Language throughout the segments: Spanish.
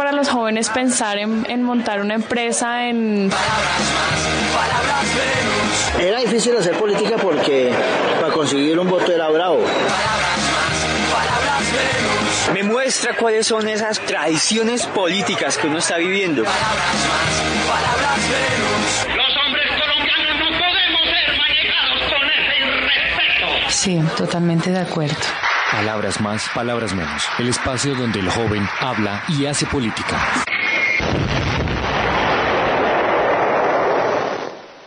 Para los jóvenes pensar en, en montar una empresa en... Era difícil hacer política porque para conseguir un voto era bravo. Me muestra cuáles son esas tradiciones políticas que uno está viviendo. Los hombres colombianos no podemos ser manejados con ese irrespeto. Sí, totalmente de acuerdo. Palabras más, palabras menos. El espacio donde el joven habla y hace política.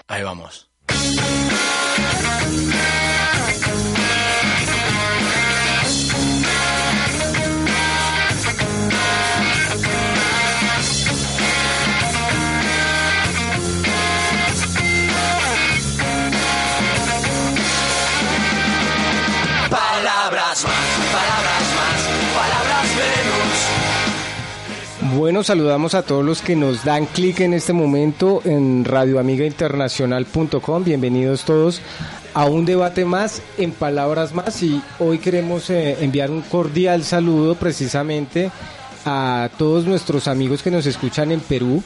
Ahí vamos. Bueno, saludamos a todos los que nos dan clic en este momento en radioamigainternacional.com. Bienvenidos todos a un debate más en palabras más y hoy queremos eh, enviar un cordial saludo precisamente a todos nuestros amigos que nos escuchan en Perú.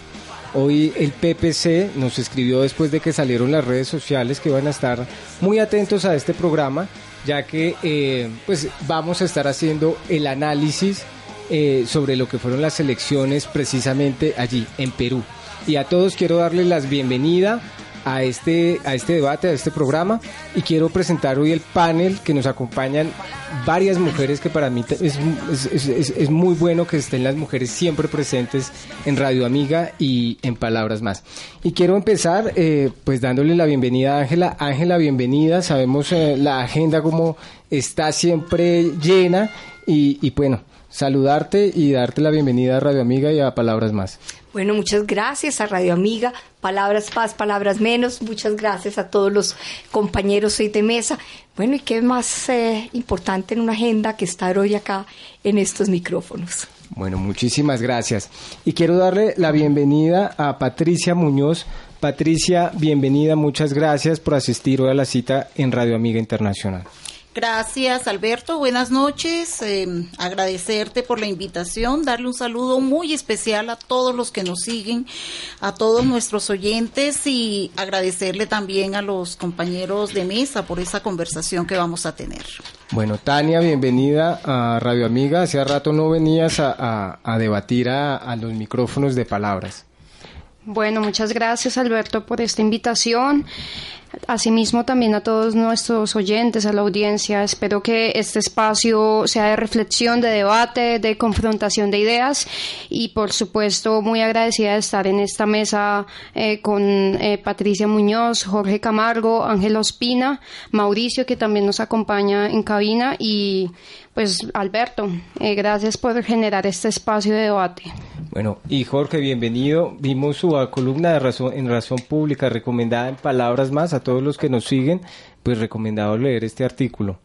Hoy el PPC nos escribió después de que salieron las redes sociales que van a estar muy atentos a este programa, ya que eh, pues vamos a estar haciendo el análisis eh, sobre lo que fueron las elecciones precisamente allí en Perú. Y a todos quiero darles las bienvenida a este, a este debate, a este programa y quiero presentar hoy el panel que nos acompañan varias mujeres que para mí es- es- es muy bueno que estén las mujeres siempre presentes en Radio Amiga y en Palabras Más. Y quiero empezar eh, pues dándole la bienvenida a Ángela. Ángela, bienvenida. Sabemos eh, la agenda como está siempre llena y, y bueno, saludarte y darte la bienvenida a Radio Amiga y a Palabras Más. Bueno, muchas gracias a Radio Amiga, palabras más, palabras menos. Muchas gracias a todos los compañeros hoy de mesa. Bueno, y qué más eh, importante en una agenda que estar hoy acá en estos micrófonos. Bueno, muchísimas gracias. Y quiero darle la bienvenida a Patricia Muñoz. Patricia, bienvenida, muchas gracias por asistir hoy a la cita en Radio Amiga Internacional. Gracias, Alberto. Buenas noches. Eh, agradecerte por la invitación, darle un saludo muy especial a todos los que nos siguen, a todos nuestros oyentes y agradecerle también a los compañeros de mesa por esa conversación que vamos a tener. Bueno, Tania, bienvenida a Radio Amiga. Hace rato no venías a, a- a debatir a, a los micrófonos de palabras. Bueno, muchas gracias Alberto por esta invitación. Asimismo también a todos nuestros oyentes, a la audiencia. Espero que este espacio sea de reflexión, de debate, de confrontación de ideas y por supuesto muy agradecida de estar en esta mesa eh, con eh, Patricia Muñoz, Jorge Camargo, Ángel Ospina, Mauricio que también nos acompaña en cabina y pues Alberto, eh, gracias por generar este espacio de debate. Bueno, y Jorge, bienvenido. Vimos su columna en Razón Pública recomendada en Palabras Más a todos los que nos siguen, pues recomendado leer este artículo.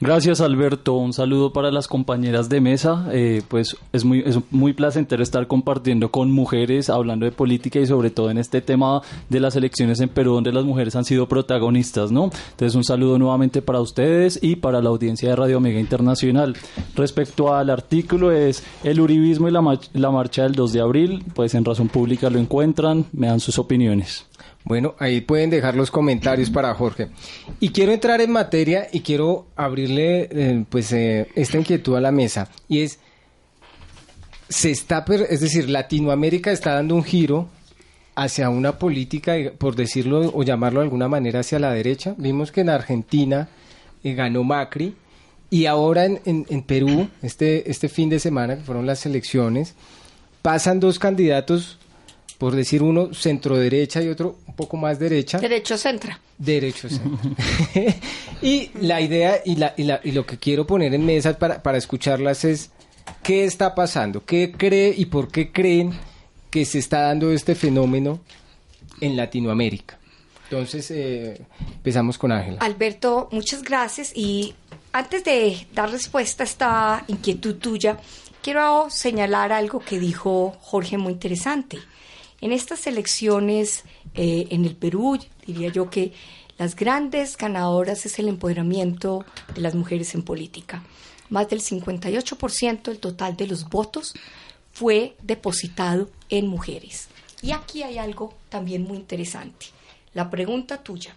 Gracias Alberto, un saludo para las compañeras de mesa, eh, pues es muy, es muy placentero estar compartiendo con mujeres, hablando de política y sobre todo en este tema de las elecciones en Perú donde las mujeres han sido protagonistas, ¿no? Entonces un saludo nuevamente para ustedes y para la audiencia de Radio Omega Internacional. Respecto al artículo es el uribismo y la, la marcha del 2 de abril, pues en Razón Pública lo encuentran, me dan sus opiniones. Bueno, ahí pueden dejar los comentarios para Jorge. Y quiero entrar en materia y quiero abrirle eh, pues eh, esta inquietud a la mesa y es se está es decir, Latinoamérica está dando un giro hacia una política, eh, por decirlo o llamarlo de alguna manera, hacia la derecha. Vimos que en Argentina eh, ganó Macri y ahora en, en- en Perú, este, este fin de semana, que fueron las elecciones, pasan dos candidatos por decir uno centro derecha y otro un poco más derecha. Derecho centra. Derecho centra. y la idea y, la, y, la, y lo que quiero poner en mesa para, para escucharlas es qué está pasando, qué cree y por qué creen que se está dando este fenómeno en Latinoamérica. Entonces, eh, empezamos con Ángela. Alberto, muchas gracias. Y antes de dar respuesta a esta inquietud tuya, quiero señalar algo que dijo Jorge muy interesante. En estas elecciones eh, en el Perú, diría yo que las grandes ganadoras es el empoderamiento de las mujeres en política. Más del 58% del total de los votos fue depositado en mujeres. Y aquí hay algo también muy interesante. La pregunta tuya,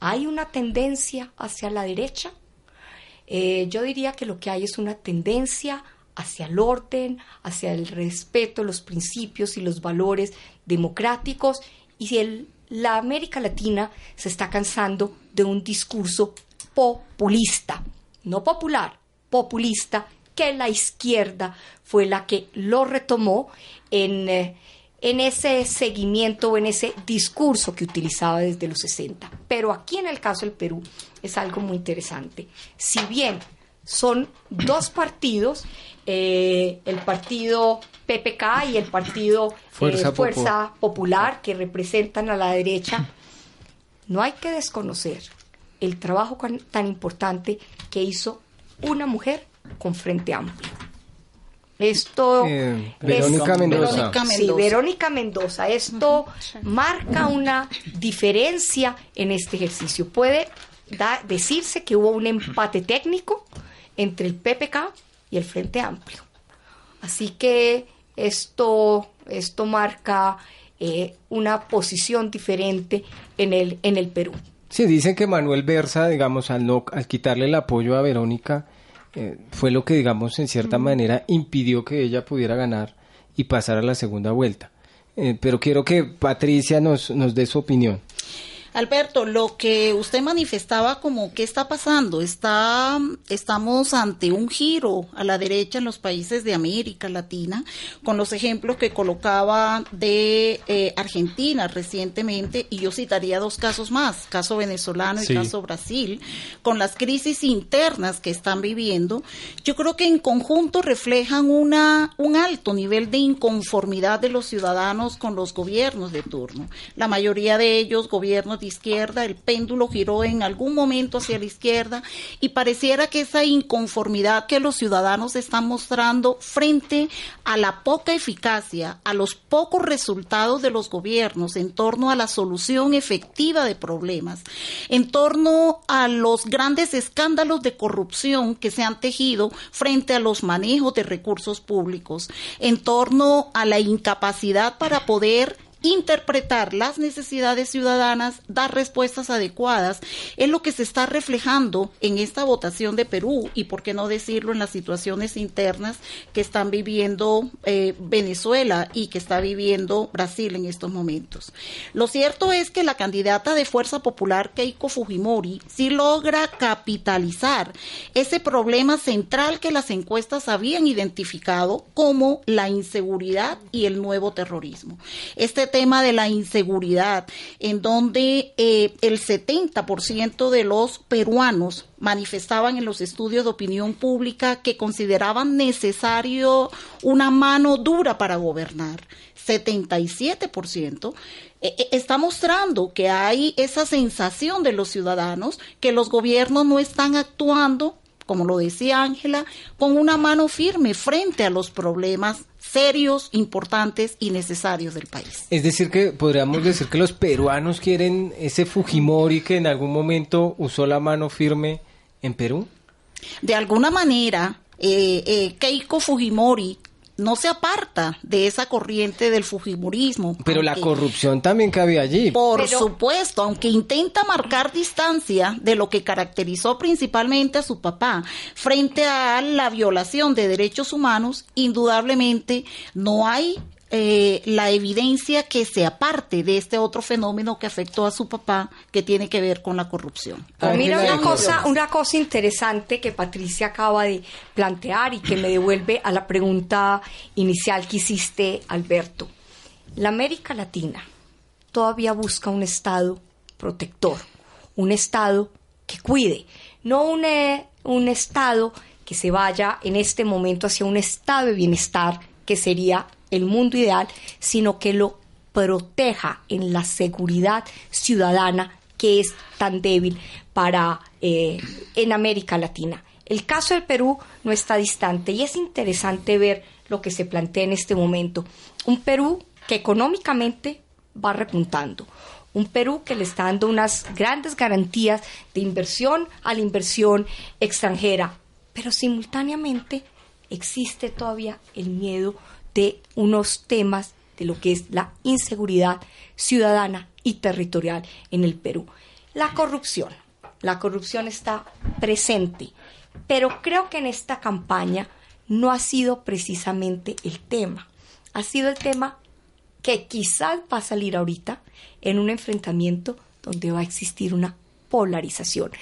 ¿hay una tendencia hacia la derecha? Eh, yo diría que lo que hay es una tendencia hacia el orden, hacia el respeto, los principios y los valores democráticos y si el, la América Latina se está cansando de un discurso populista, no popular, populista, que la izquierda fue la que lo retomó en, eh, en ese seguimiento en ese discurso que utilizaba desde los 60. Pero aquí en el caso del Perú es algo muy interesante. Si bien son dos partidos, eh, el partido PPK y el partido Fuerza eh, Fuerza Popular, que representan a la derecha, no hay que desconocer el trabajo tan importante que hizo una mujer con Frente Amplio. Esto Eh, es- Verónica Mendoza. Sí. Verónica Mendoza. Esto marca una diferencia en este ejercicio. Puede da- decirse que hubo un empate técnico entre el PPK y el Frente Amplio. Así que esto, esto marca eh, una posición diferente en el, en el Perú. Sí, dicen que Manuel Versa, digamos, al, no, al quitarle el apoyo a Verónica, eh, fue lo que, digamos, en cierta manera impidió que ella pudiera ganar y pasar a la segunda vuelta. Eh, pero quiero que Patricia nos, nos dé su opinión. Alberto, lo que usted manifestaba como qué está pasando, está estamos ante un giro a la derecha en los países de América Latina, con los ejemplos que colocaba de eh, Argentina recientemente, y yo citaría dos casos más, caso venezolano y Sí. caso Brasil, con las crisis internas que están viviendo, yo creo que en conjunto reflejan una un alto nivel de inconformidad de los ciudadanos con los gobiernos de turno. La mayoría de ellos gobiernos de izquierda, el péndulo giró en algún momento hacia la izquierda y pareciera que esa inconformidad que los ciudadanos están mostrando frente a la poca eficacia, a los pocos resultados de los gobiernos en torno a la solución efectiva de problemas, en torno a los grandes escándalos de corrupción que se han tejido frente a los manejos de recursos públicos, en torno a la incapacidad para poder interpretar las necesidades ciudadanas, dar respuestas adecuadas, es lo que se está reflejando en esta votación de Perú y, por qué no decirlo, en las situaciones internas que están viviendo eh, Venezuela y que está viviendo Brasil en estos momentos. Lo cierto es que la candidata de Fuerza Popular, Keiko Fujimori, sí logra capitalizar ese problema central que las encuestas habían identificado como la inseguridad y el nuevo terrorismo. Este tema de la inseguridad, en donde eh, el 70% de los peruanos manifestaban en los estudios de opinión pública que consideraban necesario una mano dura para gobernar. 77% eh, eh, está mostrando que hay esa sensación de los ciudadanos que los gobiernos no están actuando como lo decía Ángela, con una mano firme frente a los problemas serios, importantes y necesarios del país. Es decir, que podríamos decir que los peruanos quieren ese Fujimori que en algún momento usó la mano firme en Perú. De alguna manera, eh, eh, Keiko Fujimori no se aparta de esa corriente del Fujimorismo. Pero la corrupción también cabía allí. Por Pero- supuesto, aunque intenta marcar distancia de lo que caracterizó principalmente a su papá frente a la violación de derechos humanos, indudablemente no hay eh, la evidencia que se aparte de este otro fenómeno que afectó a su papá que tiene que ver con la corrupción. Pues mira una cosa, una cosa interesante que Patricia acaba de plantear y que me devuelve a la pregunta inicial que hiciste, Alberto. La América Latina todavía busca un Estado protector, un Estado que cuide, no un, eh, un Estado que se vaya en este momento hacia un estado de bienestar que sería el mundo ideal, sino que lo proteja en la seguridad ciudadana que es tan débil para eh, en América Latina. El caso del Perú no está distante y es interesante ver lo que se plantea en este momento. Un Perú que económicamente va repuntando. Un Perú que le está dando unas grandes garantías de inversión a la inversión extranjera, pero simultáneamente existe todavía el miedo de unos temas de lo que es la inseguridad ciudadana y territorial en el Perú. La corrupción. La corrupción está presente, pero creo que en esta campaña no ha sido precisamente el tema. Ha sido el tema que quizás va a salir ahorita en un enfrentamiento donde va a existir una polarización.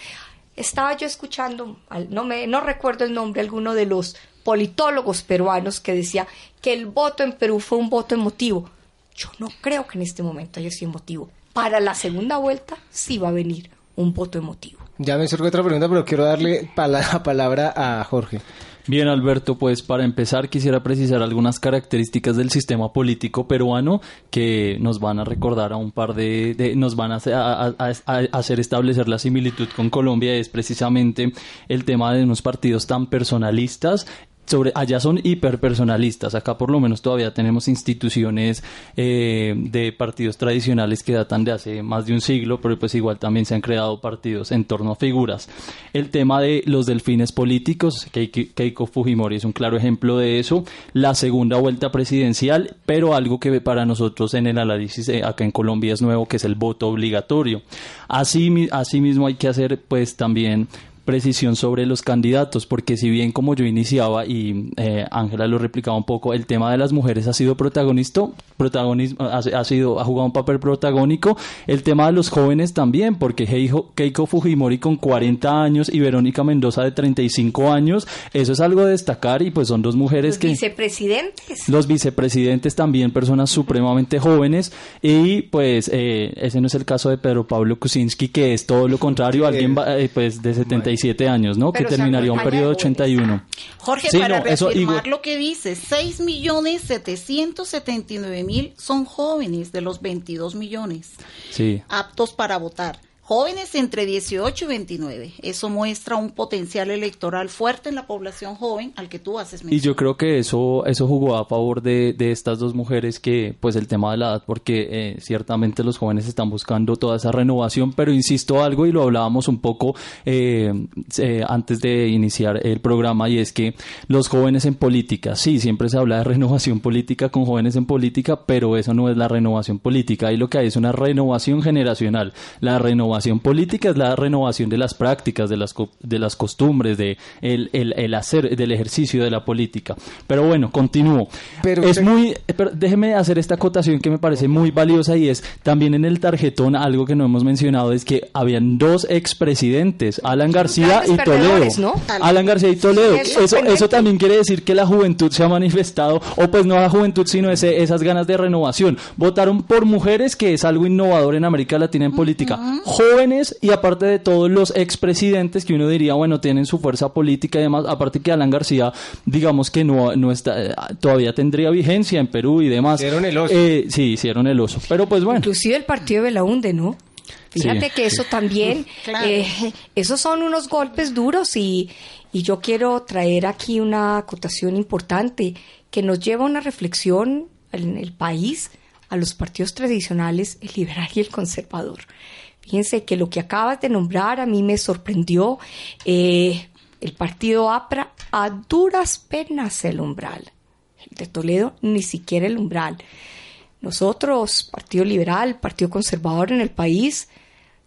Estaba yo escuchando, no, me, no recuerdo el nombre, alguno de los politólogos peruanos que decía que el voto en Perú fue un voto emotivo. Yo no creo que en este momento haya sido emotivo. Para la segunda vuelta sí va a venir un voto emotivo. Ya me surge otra pregunta, pero quiero darle la palabra a Jorge. Bien, Alberto, pues para empezar quisiera precisar algunas características del sistema político peruano que nos van a recordar a un par de, nos van a, hacer establecer la similitud con Colombia, es precisamente el tema de unos partidos tan personalistas sobre allá son hiperpersonalistas. Acá por lo menos todavía tenemos instituciones eh, de partidos tradicionales que datan de hace más de un siglo, pero pues igual también se han creado partidos en torno a figuras. El tema de los delfines políticos, Keiko Fujimori es un claro ejemplo de eso. La segunda vuelta presidencial, pero algo que para nosotros en el análisis eh, acá en Colombia es nuevo, que es el voto obligatorio. Así, así mismo hay que hacer pues también precisión sobre los candidatos, porque si bien como yo iniciaba y eh, Ángela lo replicaba un poco, el tema de las mujeres ha sido protagonista, protagonismo, ha, sido, ha jugado un papel protagónico, el tema de los jóvenes también, porque Keiko Fujimori con 40 años y Verónica Mendoza de 35 años, eso es algo de destacar y pues son dos mujeres los que... Vicepresidentes. Los vicepresidentes también, personas supremamente jóvenes y pues eh, ese no es el caso de Pedro Pablo Kuczynski, que es todo lo contrario, alguien eh, pues de 75 siete años, ¿no? que terminaría un periodo de 81. Jorge, para reafirmar lo que dice, 6 millones 779 mil son jóvenes de los 22 millones sí. aptos para votar. Jóvenes entre 18 y 29. Eso muestra un potencial electoral fuerte en la población joven al que tú haces mención. Y yo creo que eso, eso jugó a favor de, de estas dos mujeres que, pues el tema de la edad, porque eh, ciertamente los jóvenes están buscando toda esa renovación, pero insisto algo y lo hablábamos un poco eh, eh, antes de iniciar el programa y es que los jóvenes en política, sí, siempre se habla de renovación política con jóvenes en política, pero eso no es la renovación política. Ahí lo que hay es una renovación generacional. La renovación política es la renovación de las prácticas, de las, de las costumbres, de el, el, hacer, del ejercicio de la política. Pero bueno, continúo. Pero es muy, déjeme hacer esta acotación que me parece muy valiosa y es también en el tarjetón algo que no hemos mencionado es que habían dos expresidentes, Alan García y Toledo. Alan García y Toledo. Eso, eso también quiere decir que la juventud se ha manifestado, o pues no la juventud, sino ese, esas ganas de renovación. Votaron por mujeres, que es algo innovador en América Latina en política jóvenes y aparte de todos los expresidentes que uno diría, bueno, tienen su fuerza política y demás, aparte que Alan García, digamos que no, no está, eh, todavía tendría vigencia en Perú y demás. Hicieron el oso. Eh, sí, hicieron el oso. Pero pues bueno. Inclusive el partido de la UNDE, ¿no? Fíjate que eso también, eh, esos son unos golpes duros y, y yo quiero traer aquí una acotación importante que nos lleva a una reflexión en el país a los partidos tradicionales, el liberal y el conservador. Fíjense que lo que acabas de nombrar a mí me sorprendió. Eh, el partido APRA a duras penas el umbral. El de Toledo ni siquiera el umbral. Nosotros, Partido Liberal, Partido Conservador en el país,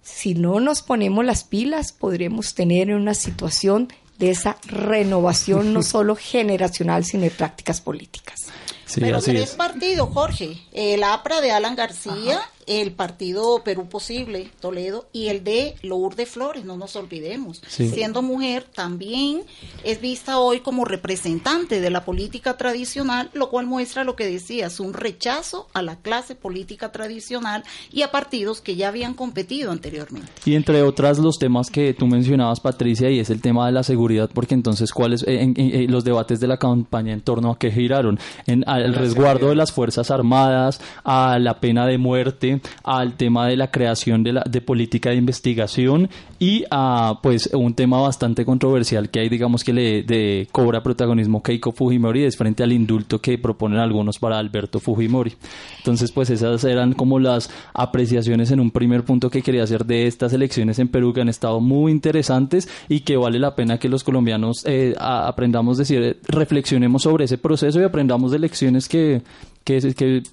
si no nos ponemos las pilas, podremos tener una situación de esa renovación no solo generacional, sino de prácticas políticas. Sí, Pero tres partidos, Jorge. El APRA de Alan García, el partido Perú Posible, Toledo, y el de Lourdes Flores, no nos olvidemos. Sí. Siendo mujer, también es vista hoy como representante de la política tradicional, lo cual muestra lo que decías, un rechazo a la clase política tradicional y a partidos que ya habían competido anteriormente. Y entre otras los temas que tú mencionabas, Patricia, y es el tema de la seguridad, porque entonces cuáles eh, en- en- en los debates de la campaña en torno a qué giraron, en al resguardo de las fuerzas armadas, a la pena de muerte, al tema de la creación de la de política de investigación y a pues un tema bastante controversial que hay, digamos que le cobra protagonismo Keiko Fujimori es frente al indulto que proponen algunos para Alberto Fujimori. Entonces, pues esas eran como las apreciaciones en un primer punto que quería hacer de estas elecciones en Perú que han estado muy interesantes y que vale la pena que los colombianos eh, aprendamos decir, reflexionemos sobre ese proceso y aprendamos de lecciones que, que, que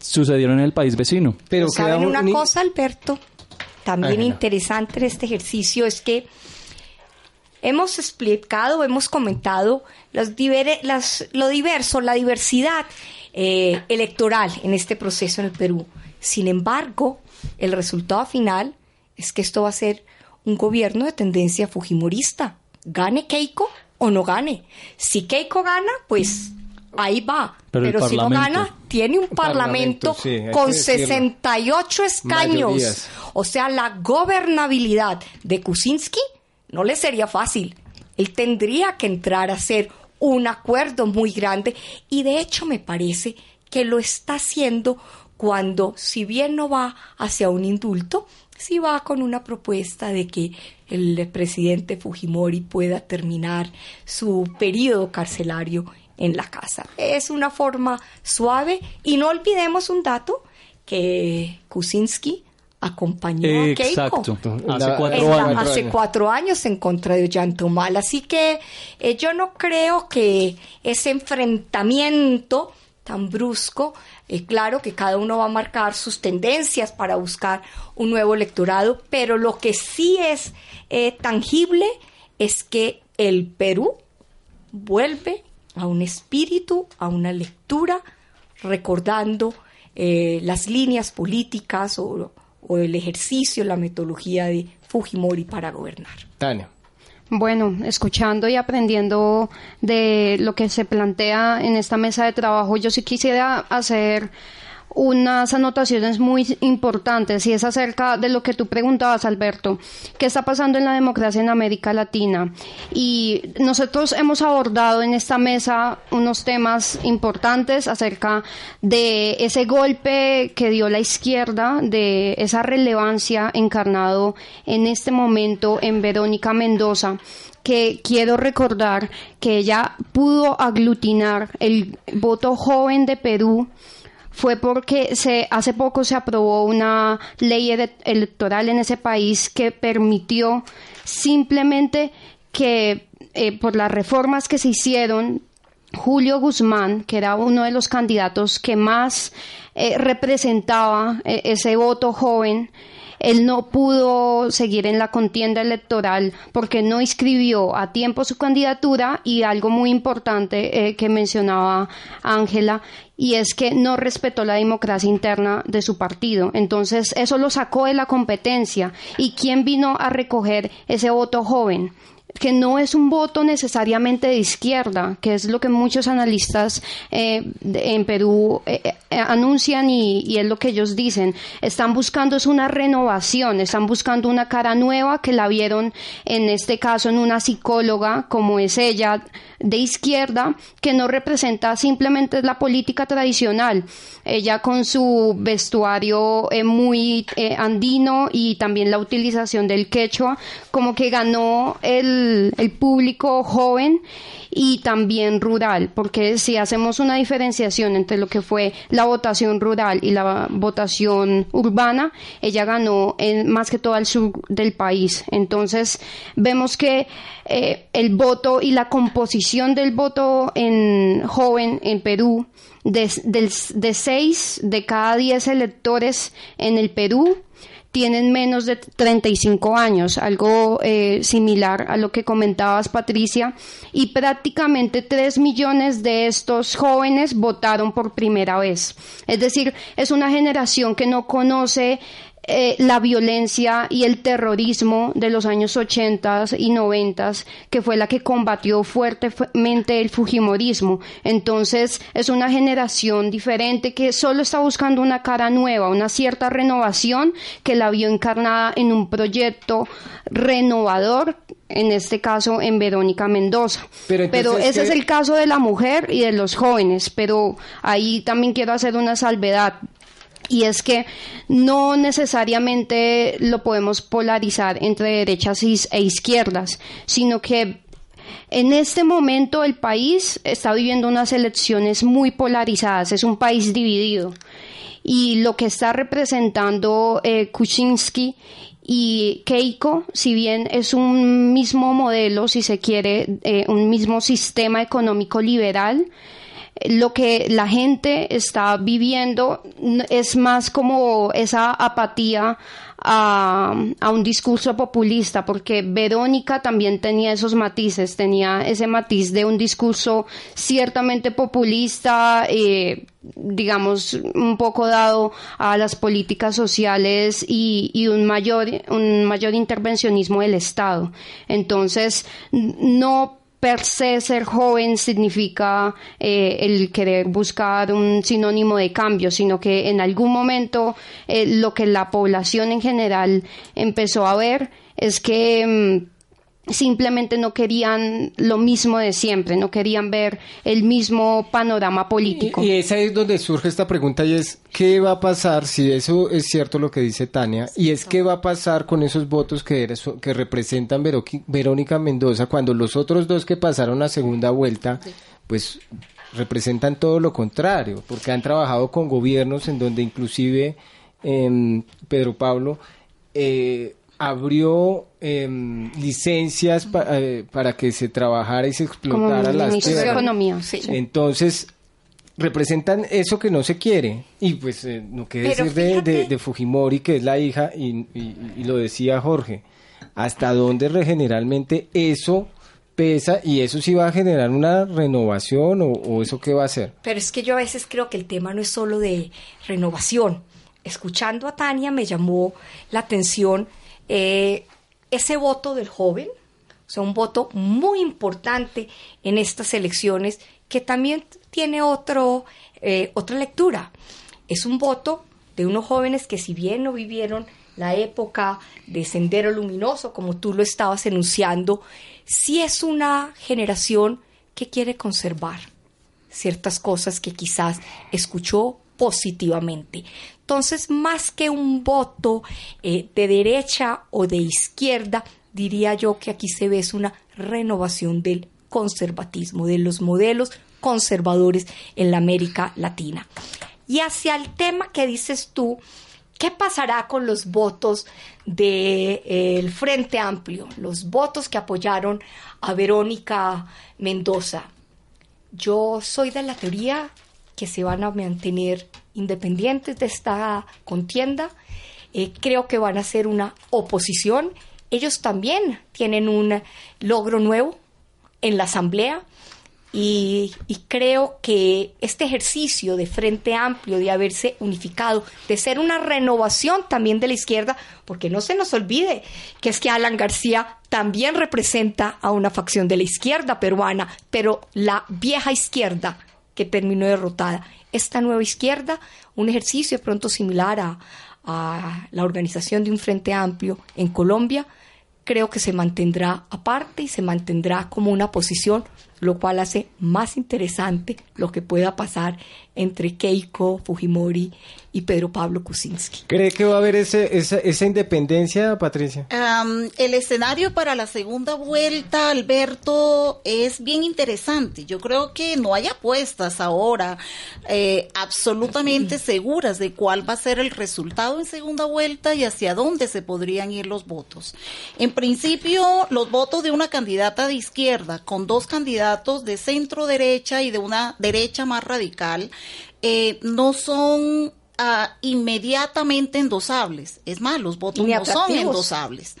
sucedieron en el país vecino. Pero ¿Saben una cosa, Alberto? También interesante en este ejercicio es que hemos explicado, hemos comentado los divere- las- lo diverso, la diversidad eh, electoral en este proceso en el Perú. Sin embargo, el resultado final es que esto va a ser un gobierno de tendencia fujimorista. Gane Keiko o no gane. Si Keiko gana, pues ahí va. Pero si no gana, tiene un Parlamento, parlamento, sí, con decirlo. 68 escaños. Mayorías. O sea, la gobernabilidad de Kuczynski no le sería fácil. Él tendría que entrar a hacer un acuerdo muy grande y de hecho me parece que lo está haciendo cuando, si bien no va hacia un indulto, sí va con una propuesta de que el presidente Fujimori pueda terminar su periodo carcelario en la casa. Es una forma suave y no olvidemos un dato que Kuczynski acompañó a Keiko Exacto. Hace La- cuatro en la- años. hace cuatro años en contra de Ollantumal. Así que eh, yo no creo que ese enfrentamiento tan brusco, eh, claro que cada uno va a marcar sus tendencias para buscar un nuevo electorado, pero lo que sí es eh, tangible es que el Perú vuelve a un espíritu, a una lectura, recordando eh, las líneas políticas o, o el ejercicio, la metodología de Fujimori para gobernar. Tania. Bueno, escuchando y aprendiendo de lo que se plantea en esta mesa de trabajo, yo sí quisiera hacer unas anotaciones muy importantes y es acerca de lo que tú preguntabas, Alberto, qué está pasando en la democracia en América Latina. Y nosotros hemos abordado en esta mesa unos temas importantes acerca de ese golpe que dio la izquierda, de esa relevancia encarnado en este momento en Verónica Mendoza que quiero recordar que ella pudo aglutinar el voto joven de Perú fue porque se hace poco se aprobó una ley ele- electoral en ese país que permitió simplemente que eh, por las reformas que se hicieron Julio Guzmán, que era uno de los candidatos que más eh, representaba eh, ese voto joven, él no pudo seguir en la contienda electoral porque no inscribió a tiempo su candidatura y algo muy importante eh, que mencionaba Ángela y es que no respetó la democracia interna de su partido. Entonces eso lo sacó de la competencia. ¿Y quién vino a recoger ese voto joven? Que no es un voto necesariamente de izquierda, que es lo que muchos analistas eh, en Perú eh, eh, anuncian y, y es lo que ellos dicen. Están buscando es una renovación, están buscando una cara nueva que la vieron en este caso en una psicóloga como es ella de izquierda que no representa simplemente la política tradicional. Ella con su vestuario eh, muy eh, andino y también la utilización del quechua, como que ganó el, el público joven y también rural, porque si hacemos una diferenciación entre lo que fue la votación rural y la votación urbana, ella ganó en, más que todo al sur del país. Entonces, vemos que eh, el voto y la composición del voto en joven en Perú, de, del- de seis de cada diez electores en el Perú, tienen menos de 35 años, algo eh, similar a lo que comentabas, Patricia, y prácticamente 3 millones de estos jóvenes votaron por primera vez. Es decir, es una generación que no conoce eh, la violencia y el terrorismo de los años 80 y 90, que fue la que combatió fuertemente el Fujimorismo. Entonces, es una generación diferente que solo está buscando una cara nueva, una cierta renovación que la vio encarnada en un proyecto renovador en este caso en Verónica Mendoza. Pero, ese es el caso de la mujer y de los jóvenes, pero ahí también quiero hacer una salvedad y es que no necesariamente lo podemos polarizar entre derechas e izquierdas, sino que en este momento el país está viviendo unas elecciones muy polarizadas, es un país dividido. Y lo que está representando eh, Kuczynski y Keiko, si bien es un mismo modelo, si se quiere, eh, un mismo sistema económico liberal, lo que la gente está viviendo es más como esa apatía a, un discurso populista, porque Verónica también tenía esos matices, tenía ese matiz de un discurso ciertamente populista, eh, digamos, un poco dado a las políticas sociales y, y, un mayor, un mayor intervencionismo del Estado. Entonces, no per se ser joven significa eh, el querer buscar un sinónimo de cambio, sino que en algún momento eh, lo que la población en general empezó a ver es que mm, simplemente no querían lo mismo de siempre, no querían ver el mismo panorama político. Y, esa es donde surge esta pregunta y es, ¿qué va a pasar si eso es cierto lo que dice Tania? Y es, ¿qué va a pasar con esos votos que, que representan Verónica Mendoza cuando los otros dos que pasaron a segunda vuelta, pues representan todo lo contrario, porque han trabajado con gobiernos en donde inclusive em, Pedro Pablo... Eh, abrió em, licencias eh, para que se trabajara y se explotara las tierras. economía, Entonces, representan eso que no se quiere. Y pues, eh, no que decir de, Fujimori, que es la hija, y, lo decía Jorge, hasta dónde generalmente eso pesa y eso sí va a generar una renovación o, o eso qué va a hacer. Pero es que yo a veces creo que el tema no es solo de renovación. Escuchando a Tania me llamó la atención eh, ese voto del joven, o sea, un voto muy importante en estas elecciones que también tiene otro, eh, otra lectura. Es un voto de unos jóvenes que si bien no vivieron la época de Sendero Luminoso, como tú lo estabas enunciando, sí es una generación que quiere conservar ciertas cosas que quizás escuchó positivamente. Entonces, más que un voto eh, de derecha o de izquierda, diría yo que aquí se ve una renovación del conservatismo, de los modelos conservadores en la América Latina. Y hacia el tema que dices tú, ¿qué pasará con los votos del eh, Frente Amplio, los votos que apoyaron a Verónica Mendoza? Yo soy de la teoría que se van a mantener independientes de esta contienda. Eh, creo que van a ser una oposición. Ellos también tienen un logro nuevo en la Asamblea y, creo que este ejercicio de Frente Amplio, de haberse unificado, de ser una renovación también de la izquierda, porque no se nos olvide que es que Alan García también representa a una facción de la izquierda peruana, pero la vieja izquierda que terminó derrotada. Esta nueva izquierda, un ejercicio pronto similar a, a la organización de un Frente Amplio en Colombia, creo que se mantendrá aparte y se mantendrá como una posición, lo cual hace más interesante lo que pueda pasar entre Keiko Fujimori y Pedro Pablo Kuczynski. ¿Cree que va a haber ese, esa, independencia, Patricia? el escenario para la segunda vuelta, Alberto, es bien interesante. Yo creo que no hay apuestas ahora eh, absolutamente seguras de cuál va a ser el resultado en segunda vuelta y hacia dónde se podrían ir los votos. En principio, los votos de una candidata de izquierda con dos candidatos de centro derecha y de una derecha más radical eh, no son ah, inmediatamente endosables. Es más, los votos no son endosables.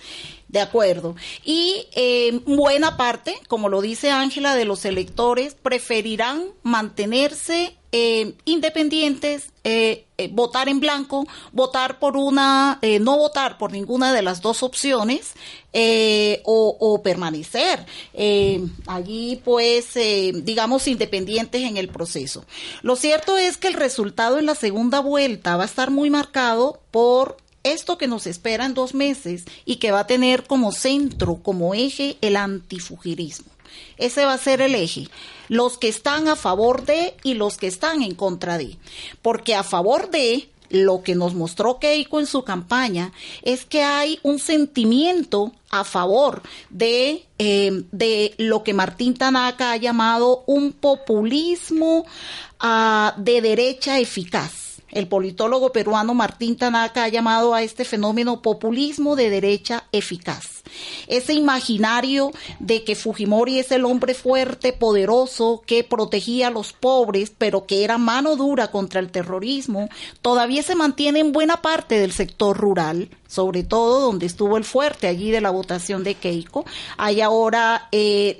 De acuerdo. Y eh, buena parte, como lo dice Ángela, de los electores preferirán mantenerse eh, independientes, eh, eh, votar en blanco, votar por una, no votar por ninguna de las dos opciones o, o permanecer allí, pues, digamos, independientes en el proceso. Lo cierto es que el resultado en la segunda vuelta va a estar muy marcado por esto que nos espera en dos meses y que va a tener como centro, como eje, el antifugirismo. Ese va a ser el eje. Los que están a favor de y los que están en contra de. Porque a favor de, lo que nos mostró Keiko en su campaña es que hay un sentimiento a favor de, eh, de lo que Martín Tanaka ha llamado un populismo ah, de derecha eficaz. El politólogo peruano Martín Tanaka ha llamado a este fenómeno populismo de derecha eficaz. Ese imaginario de que Fujimori es el hombre fuerte, poderoso, que protegía a los pobres, pero que era mano dura contra el terrorismo, todavía se mantiene en buena parte del sector rural, sobre todo donde estuvo el fuerte allí de la votación de Keiko. Hay ahora eh,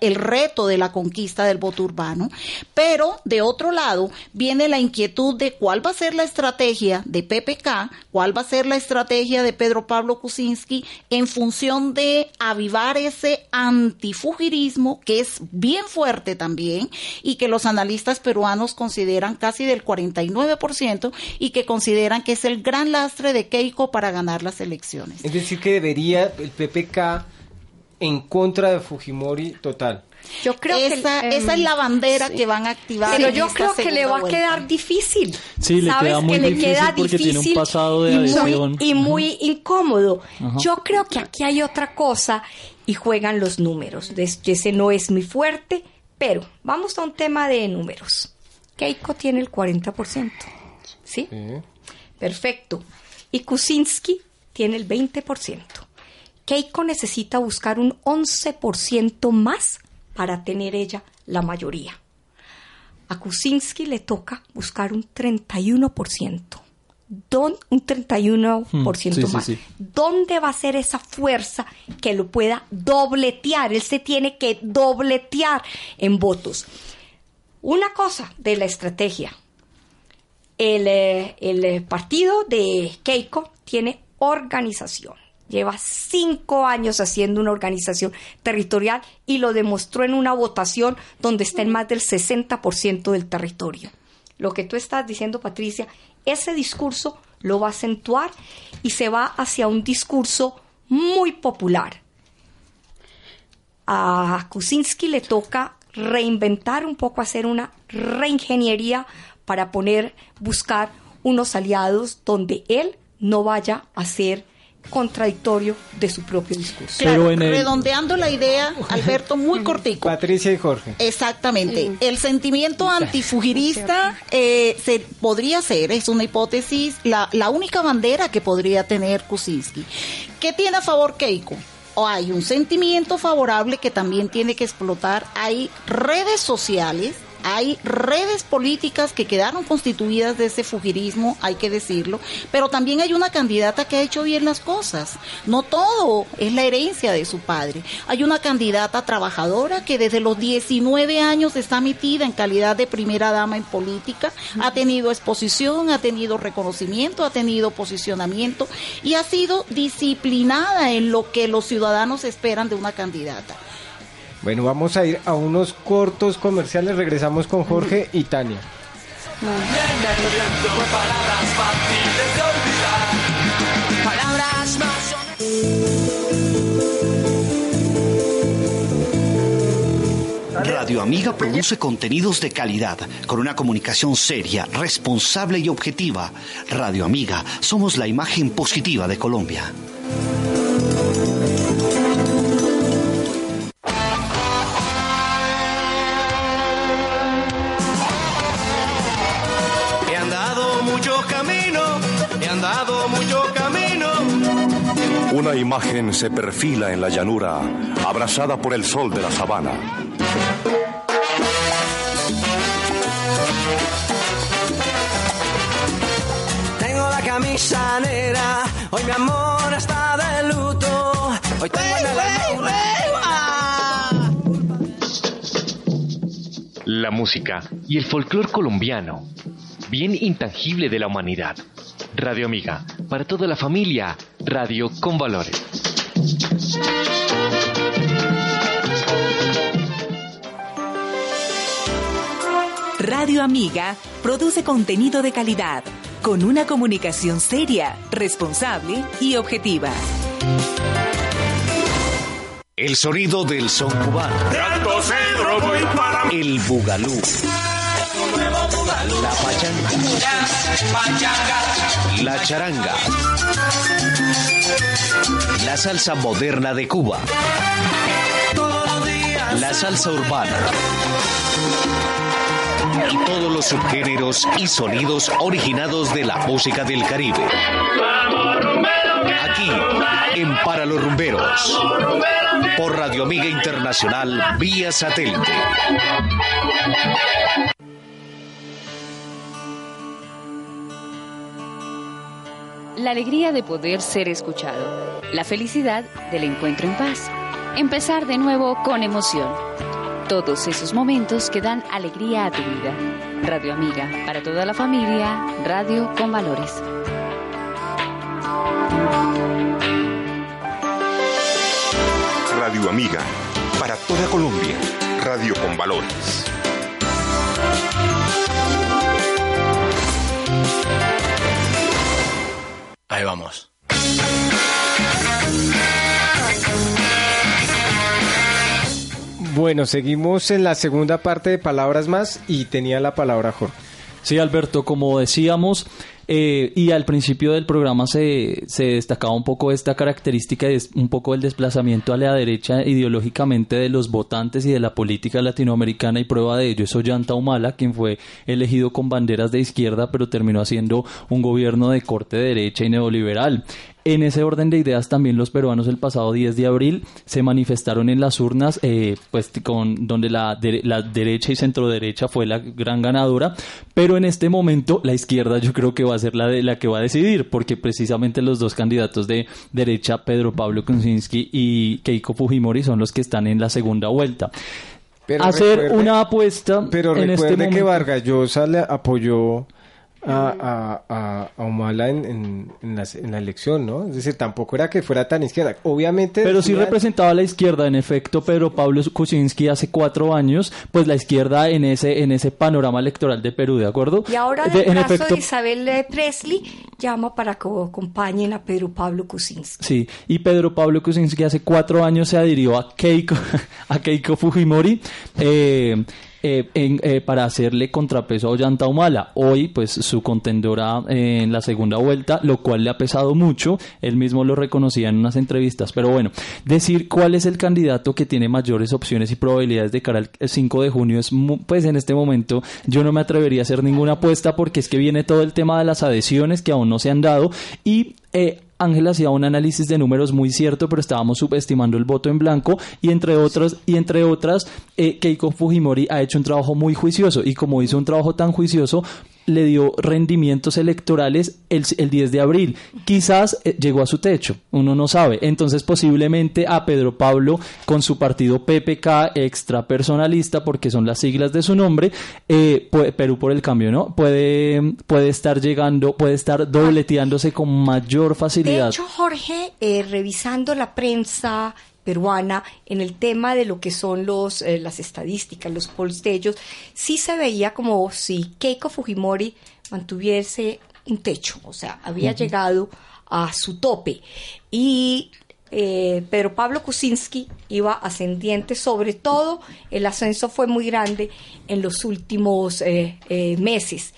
el reto de la conquista del voto urbano. Pero, de otro lado, viene la inquietud de cuál va a ser la estrategia de PPK, cuál va a ser la estrategia de Pedro Pablo Kuczynski en función de avivar ese antifugirismo que es bien fuerte también y que los analistas peruanos consideran casi del 49% y que consideran que es el gran lastre de Keiko para ganar las elecciones. Es decir, que debería el PPK en contra de Fujimori total. Yo creo esa, que esa es la bandera que van a activar. Pero yo creo que le va a quedar difícil. Sí, le ¿Sabes? queda muy que le difícil queda porque tiene un difícil pasado de y muy- adhesión. y muy incómodo. Yo creo que aquí hay otra cosa y juegan los números. Ese no es muy fuerte, pero vamos a un tema de números. Keiko tiene el 40%. ¿Sí? Perfecto. Y Kuczynski tiene el 20%. Keiko necesita buscar un 11% más para tener ella la mayoría. A Kuczynski le toca buscar un 31%. Don, un 31% Hmm, sí, sí, más. sí. ¿Dónde va a ser esa fuerza que lo pueda dobletear? Él se tiene que dobletear en votos. Una cosa de la estrategia. El, eh, eh, partido de Keiko tiene organización. Lleva cinco años haciendo una organización territorial y lo demostró en una votación donde está en más del 60% del territorio. Lo que tú estás diciendo, Patricia, ese discurso lo va a acentuar y se va hacia un discurso muy popular. A Kuczynski le toca reinventar un poco, hacer una reingeniería para poner, buscar unos aliados donde él no vaya a ser contradictorio de su propio discurso. Claro, redondeando la idea, Alberto, muy cortico. Patricia y Jorge. Exactamente. El sentimiento antifugirista eh, se, podría ser, es una hipótesis, la, la única bandera que podría tener Kuczynski. ¿Qué tiene a favor Keiko? O hay un sentimiento favorable que también tiene que explotar. Hay redes sociales, hay redes políticas que quedaron constituidas de ese fugirismo, hay que decirlo, pero también hay una candidata que ha hecho bien las cosas. No todo es la herencia de su padre. Hay una candidata trabajadora que desde los 19 años está metida en calidad de primera dama en política, ha tenido exposición, ha tenido reconocimiento, ha tenido posicionamiento y ha sido disciplinada en lo que los ciudadanos esperan de una candidata. Bueno, vamos a ir a unos cortos comerciales. Regresamos con Jorge y Tania. Radio Amiga produce contenidos de calidad, con una comunicación seria, responsable y objetiva. Radio Amiga, somos la imagen positiva de Colombia. Una imagen se perfila en la llanura, abrazada por el sol de la sabana. manzanera. Hoy mi amor está de luto. Hoy tengo La música y el folclor colombiano, bien intangible de la humanidad. Radio Amiga, para toda la familia, radio con valores. Radio Amiga produce contenido de calidad, con una comunicación seria, responsable y objetiva. El sonido del son cubano. El bugalú. La charanga. La salsa moderna de Cuba. La salsa urbana. Y todos los subgéneros y sonidos originados de la música del Caribe. Aquí, en Para los Rumberos. Por Radio Amiga Internacional, vía satélite. La alegría de poder ser escuchado. La felicidad del encuentro en paz. Empezar de nuevo con emoción. Todos esos momentos que dan alegría a tu vida. Radio Amiga, para toda la familia, radio con valores. Radio Amiga, para toda Colombia, radio con valores. Ahí vamos. Bueno, seguimos en la segunda parte de Palabras Más y tenía la palabra Jorge. Sí, Alberto, como decíamos, eh, y al principio del programa se, se destacaba un poco esta característica, es un poco el desplazamiento a la derecha ideológicamente de los votantes y de la política latinoamericana y prueba de ello es Ollanta Humala, quien fue elegido con banderas de izquierda pero terminó haciendo un gobierno de corte derecha y neoliberal. En ese orden de ideas también los peruanos el pasado 10 de abril se manifestaron en las urnas, eh, pues con donde la, de- la derecha y centro derecha fue la gran ganadora, pero en este momento la izquierda yo creo que va a ser la de la que va a decidir, porque precisamente los dos candidatos de derecha, Pedro Pablo Kuczynski y Keiko Fujimori, son los que están en la segunda vuelta. Pero Hacer recuerde- una apuesta Pero en recuerde este que momento- Vargas Llosa le apoyó a, a, a, a Humala en, en, en la, en la elección, ¿no? Es decir, tampoco era que fuera tan izquierda. Obviamente... Pero sí representaba a la izquierda, en efecto, Pedro Pablo Kuczynski hace cuatro años, pues la izquierda en ese en ese panorama electoral de Perú, ¿de acuerdo? Y ahora De- en caso efecto, de Isabel Presley llama para que acompañen a Pedro Pablo Kuczynski. Sí, y Pedro Pablo Kuczynski hace cuatro años se adhirió a Keiko, a Keiko Fujimori eh, eh, en- eh, para hacerle contrapeso a Ollanta Humala. Hoy, pues su contendora en la segunda vuelta, lo cual le ha pesado mucho. Él mismo lo reconocía en unas entrevistas. Pero bueno, decir cuál es el candidato que tiene mayores opciones y probabilidades de cara al 5 de junio es, pues en este momento yo no me atrevería a hacer ninguna apuesta porque es que viene todo el tema de las adhesiones que aún no se han dado y eh, Ángel hacía un análisis de números muy cierto, pero estábamos subestimando el voto en blanco y entre otras, y entre otras, eh, Keiko Fujimori ha hecho un trabajo muy juicioso y como hizo un trabajo tan juicioso, le dio rendimientos electorales el, el 10 de abril. Quizás eh, llegó a su techo, uno no sabe. Entonces posiblemente a Pedro Pablo con su partido PPK extra personalista, porque son las siglas de su nombre, eh, Perú por el cambio, ¿no? Puede, puede estar llegando, puede estar dobleteándose con mayor De facilidad. hecho, Jorge, eh, revisando la prensa peruana en el tema de lo que son los eh, las estadísticas, los polls de ellos, sí se veía como si Keiko Fujimori mantuviese un techo, o sea, había llegado a su tope y eh, Pedro Pablo Kuczynski iba ascendiente, sobre todo el ascenso fue muy grande en los últimos eh, eh, meses.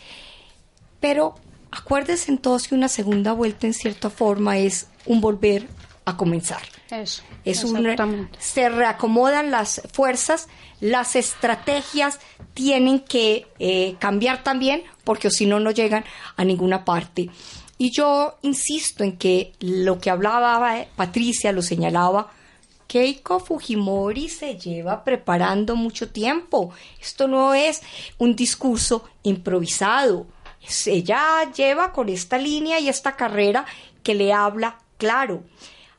Pero acuérdense entonces que una segunda vuelta en cierta forma es un volver a comenzar. Eso. Es un, se reacomodan las fuerzas, las estrategias tienen que eh, cambiar también porque si no no llegan a ninguna parte. Y yo insisto en que lo que hablaba eh, Patricia lo señalaba, Keiko Fujimori se lleva preparando mucho tiempo. Esto no es un discurso improvisado. ella lleva con esta línea y esta carrera que le habla claro.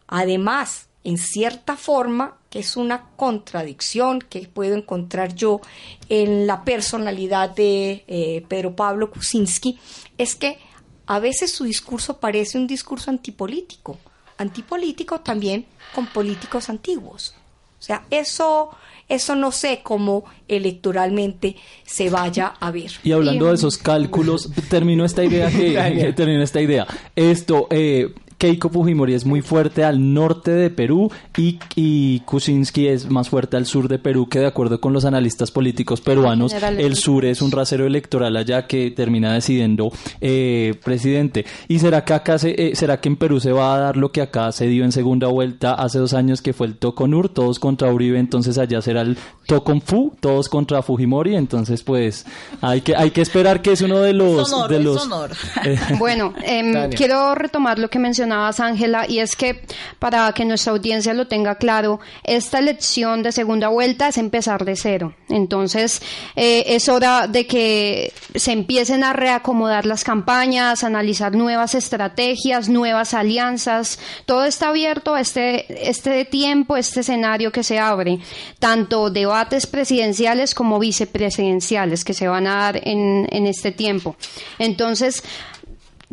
Además, en cierta forma, que es una contradicción que puedo encontrar yo en la personalidad de eh, Pedro Pablo Kuczynski, es que a veces su discurso parece un discurso antipolítico, antipolítico también con políticos antiguos. O sea, eso, eso no sé cómo electoralmente se vaya a ver. Y hablando de esos cálculos, termino esta idea que, termino esta idea. Esto, eh, Keiko Fujimori es muy fuerte al norte de Perú y, y Kuczynski es más fuerte al sur de Perú, que de acuerdo con los analistas políticos peruanos, el sur es un rasero electoral allá que termina decidiendo eh, presidente. ¿Y será que acá se, eh, será que en Perú se va a dar lo que acá se dio en segunda vuelta hace dos años que fue el Toconur, todos contra Uribe, entonces allá será el Toconfu, todos contra Fujimori, entonces pues hay que hay que esperar que es uno de los de los bueno em, quiero retomar lo que mencionó Ángela, y es que para que nuestra audiencia lo tenga claro, esta elección de segunda vuelta es empezar de cero. Entonces, eh, es hora de que se empiecen a reacomodar las campañas, analizar nuevas estrategias, nuevas alianzas. Todo está abierto a este, este tiempo, este escenario que se abre, tanto debates presidenciales como vicepresidenciales que se van a dar en, en este tiempo. Entonces,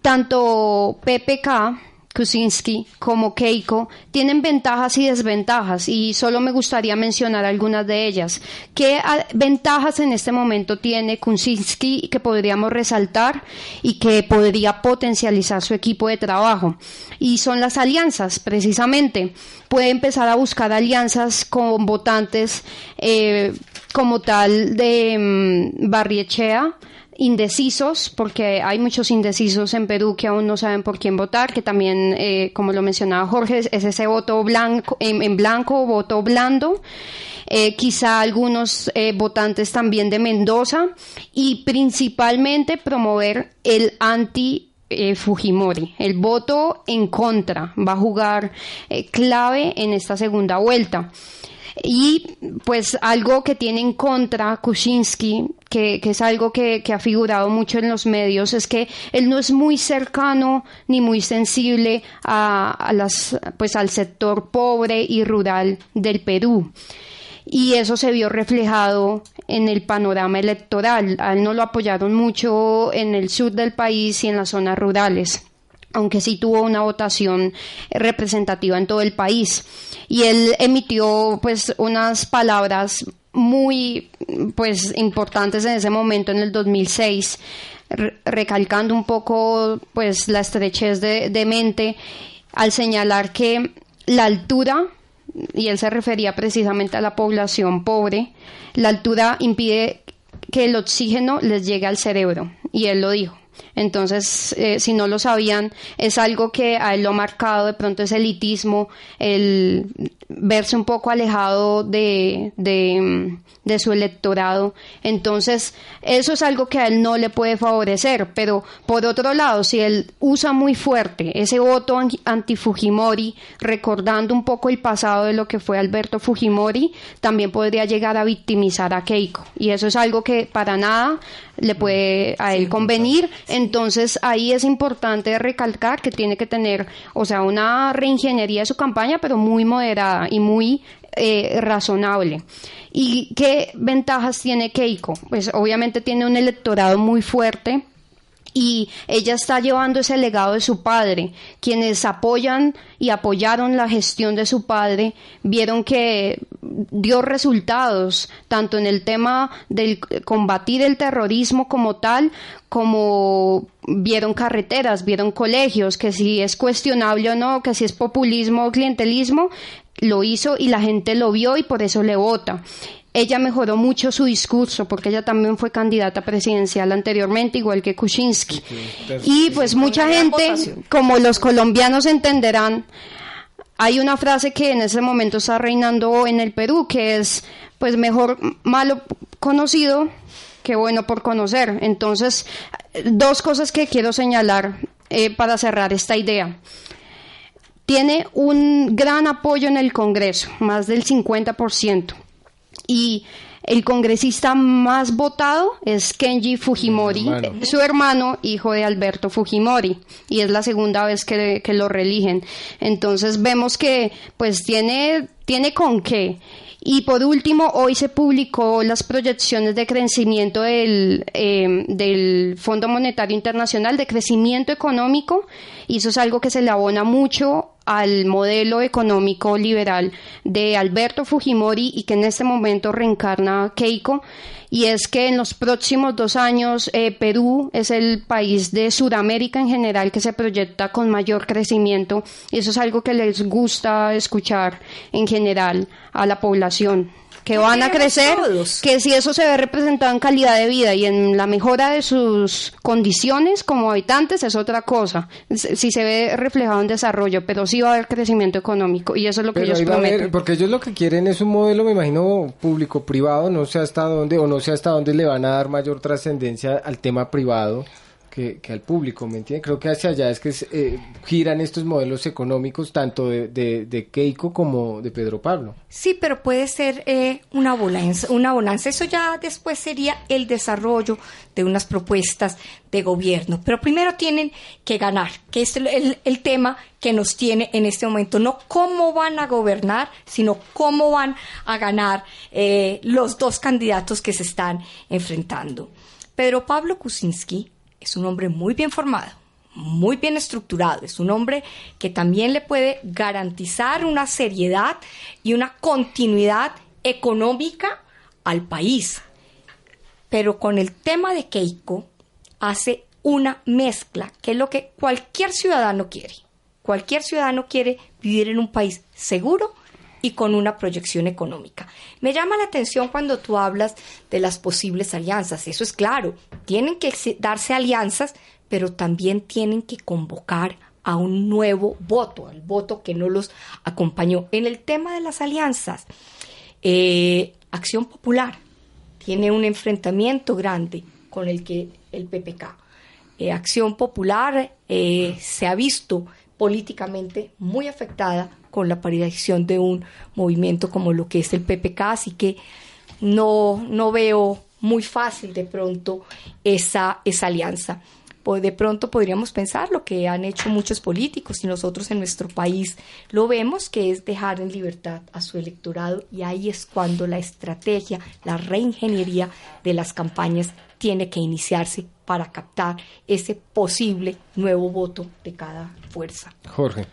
tanto PPK Kuczynski como Keiko tienen ventajas y desventajas y solo me gustaría mencionar algunas de ellas. ¿Qué ventajas en este momento tiene Kuczynski que podríamos resaltar y que podría potencializar su equipo de trabajo? Y son las alianzas, precisamente. Puede empezar a buscar alianzas con votantes eh, como tal de mm, Barriechea, indecisos, porque hay muchos indecisos en Perú que aún no saben por quién votar, que también, eh, como lo mencionaba Jorge, es ese voto blanco, en, blanco, voto blando. Eh, quizá algunos eh, votantes también de Mendoza y principalmente promover el anti Fujimori. El voto en contra va a jugar clave en esta segunda vuelta. Y pues algo que tiene en contra Kuczynski, que, es algo que, ha figurado mucho en los medios, es que él no es muy cercano ni muy sensible a, las, pues al sector pobre y rural del Perú y eso se vio reflejado en el panorama electoral. A él no lo apoyaron mucho en el sur del país y en las zonas rurales aunque sí tuvo una votación representativa en todo el país. Y él emitió pues unas palabras muy pues importantes en ese momento en el 2006 recalcando un poco pues la estrechez de, de mente al señalar que la altura y él se refería precisamente a la población pobre la altura impide que el oxígeno les llegue al cerebro y él lo dijo entonces, eh, si no lo sabían, es algo que a él lo ha marcado de pronto ese elitismo, el verse un poco alejado de, de, de, su electorado. Entonces, eso es algo que a él no le puede favorecer. Pero, por otro lado, si él usa muy fuerte ese voto anti-Fujimori, recordando un poco el pasado de lo que fue Alberto Fujimori, también podría llegar a victimizar a Keiko. Y eso es algo que para nada le puede a él convenir. Entonces ahí es importante recalcar que tiene que tener, o sea, una reingeniería de su campaña, pero muy moderada y muy eh, razonable. ¿Y qué ventajas tiene Keiko? Pues obviamente tiene un electorado muy fuerte y ella está llevando ese legado de su padre. Quienes apoyan y apoyaron la gestión de su padre vieron que dio resultados tanto en el tema del combatir el terrorismo como tal, como vieron carreteras, vieron colegios, que si es cuestionable o no, que si es populismo o clientelismo, lo hizo y la gente lo vio y por eso le vota. Ella mejoró mucho su discurso porque ella también fue candidata presidencial anteriormente, igual que Kuczynski. Y pues mucha gente, como los colombianos entenderán, hay una frase que en ese momento está reinando en el Perú, que es pues mejor malo conocido que bueno por conocer. Entonces, dos cosas que quiero señalar eh, para cerrar esta idea tiene un gran apoyo en el Congreso, más del 50% y el congresista más votado es Kenji Fujimori, su hermano, hijo de Alberto Fujimori, y es la segunda vez que, que lo reeligen. Entonces vemos que pues tiene, tiene con qué. Y por último, hoy se publicó las proyecciones de crecimiento del, eh, del Fondo Monetario Internacional, de crecimiento económico, y eso es algo que se le abona mucho al modelo económico liberal de Alberto Fujimori y que en este momento reencarna Keiko. Y es que en los próximos dos años eh, Perú es el país de Sudamérica en general que se proyecta con mayor crecimiento. Y eso es algo que les gusta escuchar en general a la población que van a crecer, que si eso se ve representado en calidad de vida y en la mejora de sus condiciones como habitantes es otra cosa, si se ve reflejado en desarrollo, pero sí va a haber crecimiento económico y eso es lo que ellos prometen. porque ellos lo que quieren es un modelo, me imagino, público-privado, no sé hasta dónde o no sé hasta dónde le van a dar mayor trascendencia al tema privado que, al público, ¿me entiendes? Creo que hacia allá es que eh, giran estos modelos económicos tanto de, de, Keiko como de Pedro Pablo. Sí, pero puede ser eh, una, bonanza, una bonanza. Eso ya después sería el desarrollo de unas propuestas de gobierno. Pero primero tienen que ganar, que es el, el tema que nos tiene en este momento. No cómo van a gobernar, sino cómo van a ganar eh, los dos candidatos que se están enfrentando. Pedro Pablo Kuczynski es un hombre muy bien formado, muy bien estructurado, es un hombre que también le puede garantizar una seriedad y una continuidad económica al país. Pero con el tema de Keiko hace una mezcla, que es lo que cualquier ciudadano quiere. Cualquier ciudadano quiere vivir en un país seguro, y con una proyección económica. Me llama la atención cuando tú hablas de las posibles alianzas. Eso es claro, tienen que darse alianzas, pero también tienen que convocar a un nuevo voto, al voto que no los acompañó. En el tema de las alianzas, eh, Acción Popular tiene un enfrentamiento grande con el que el PPK. Eh, Acción Popular eh, se ha visto políticamente muy afectada con la aparición de un movimiento como lo que es el PPK, así que no, no veo muy fácil de pronto esa, esa alianza. Pues de pronto podríamos pensar lo que han hecho muchos políticos y nosotros en nuestro país lo vemos, que es dejar en libertad a su electorado y ahí es cuando la estrategia, la reingeniería de las campañas tiene que iniciarse para captar ese posible nuevo voto de cada fuerza. Jorge.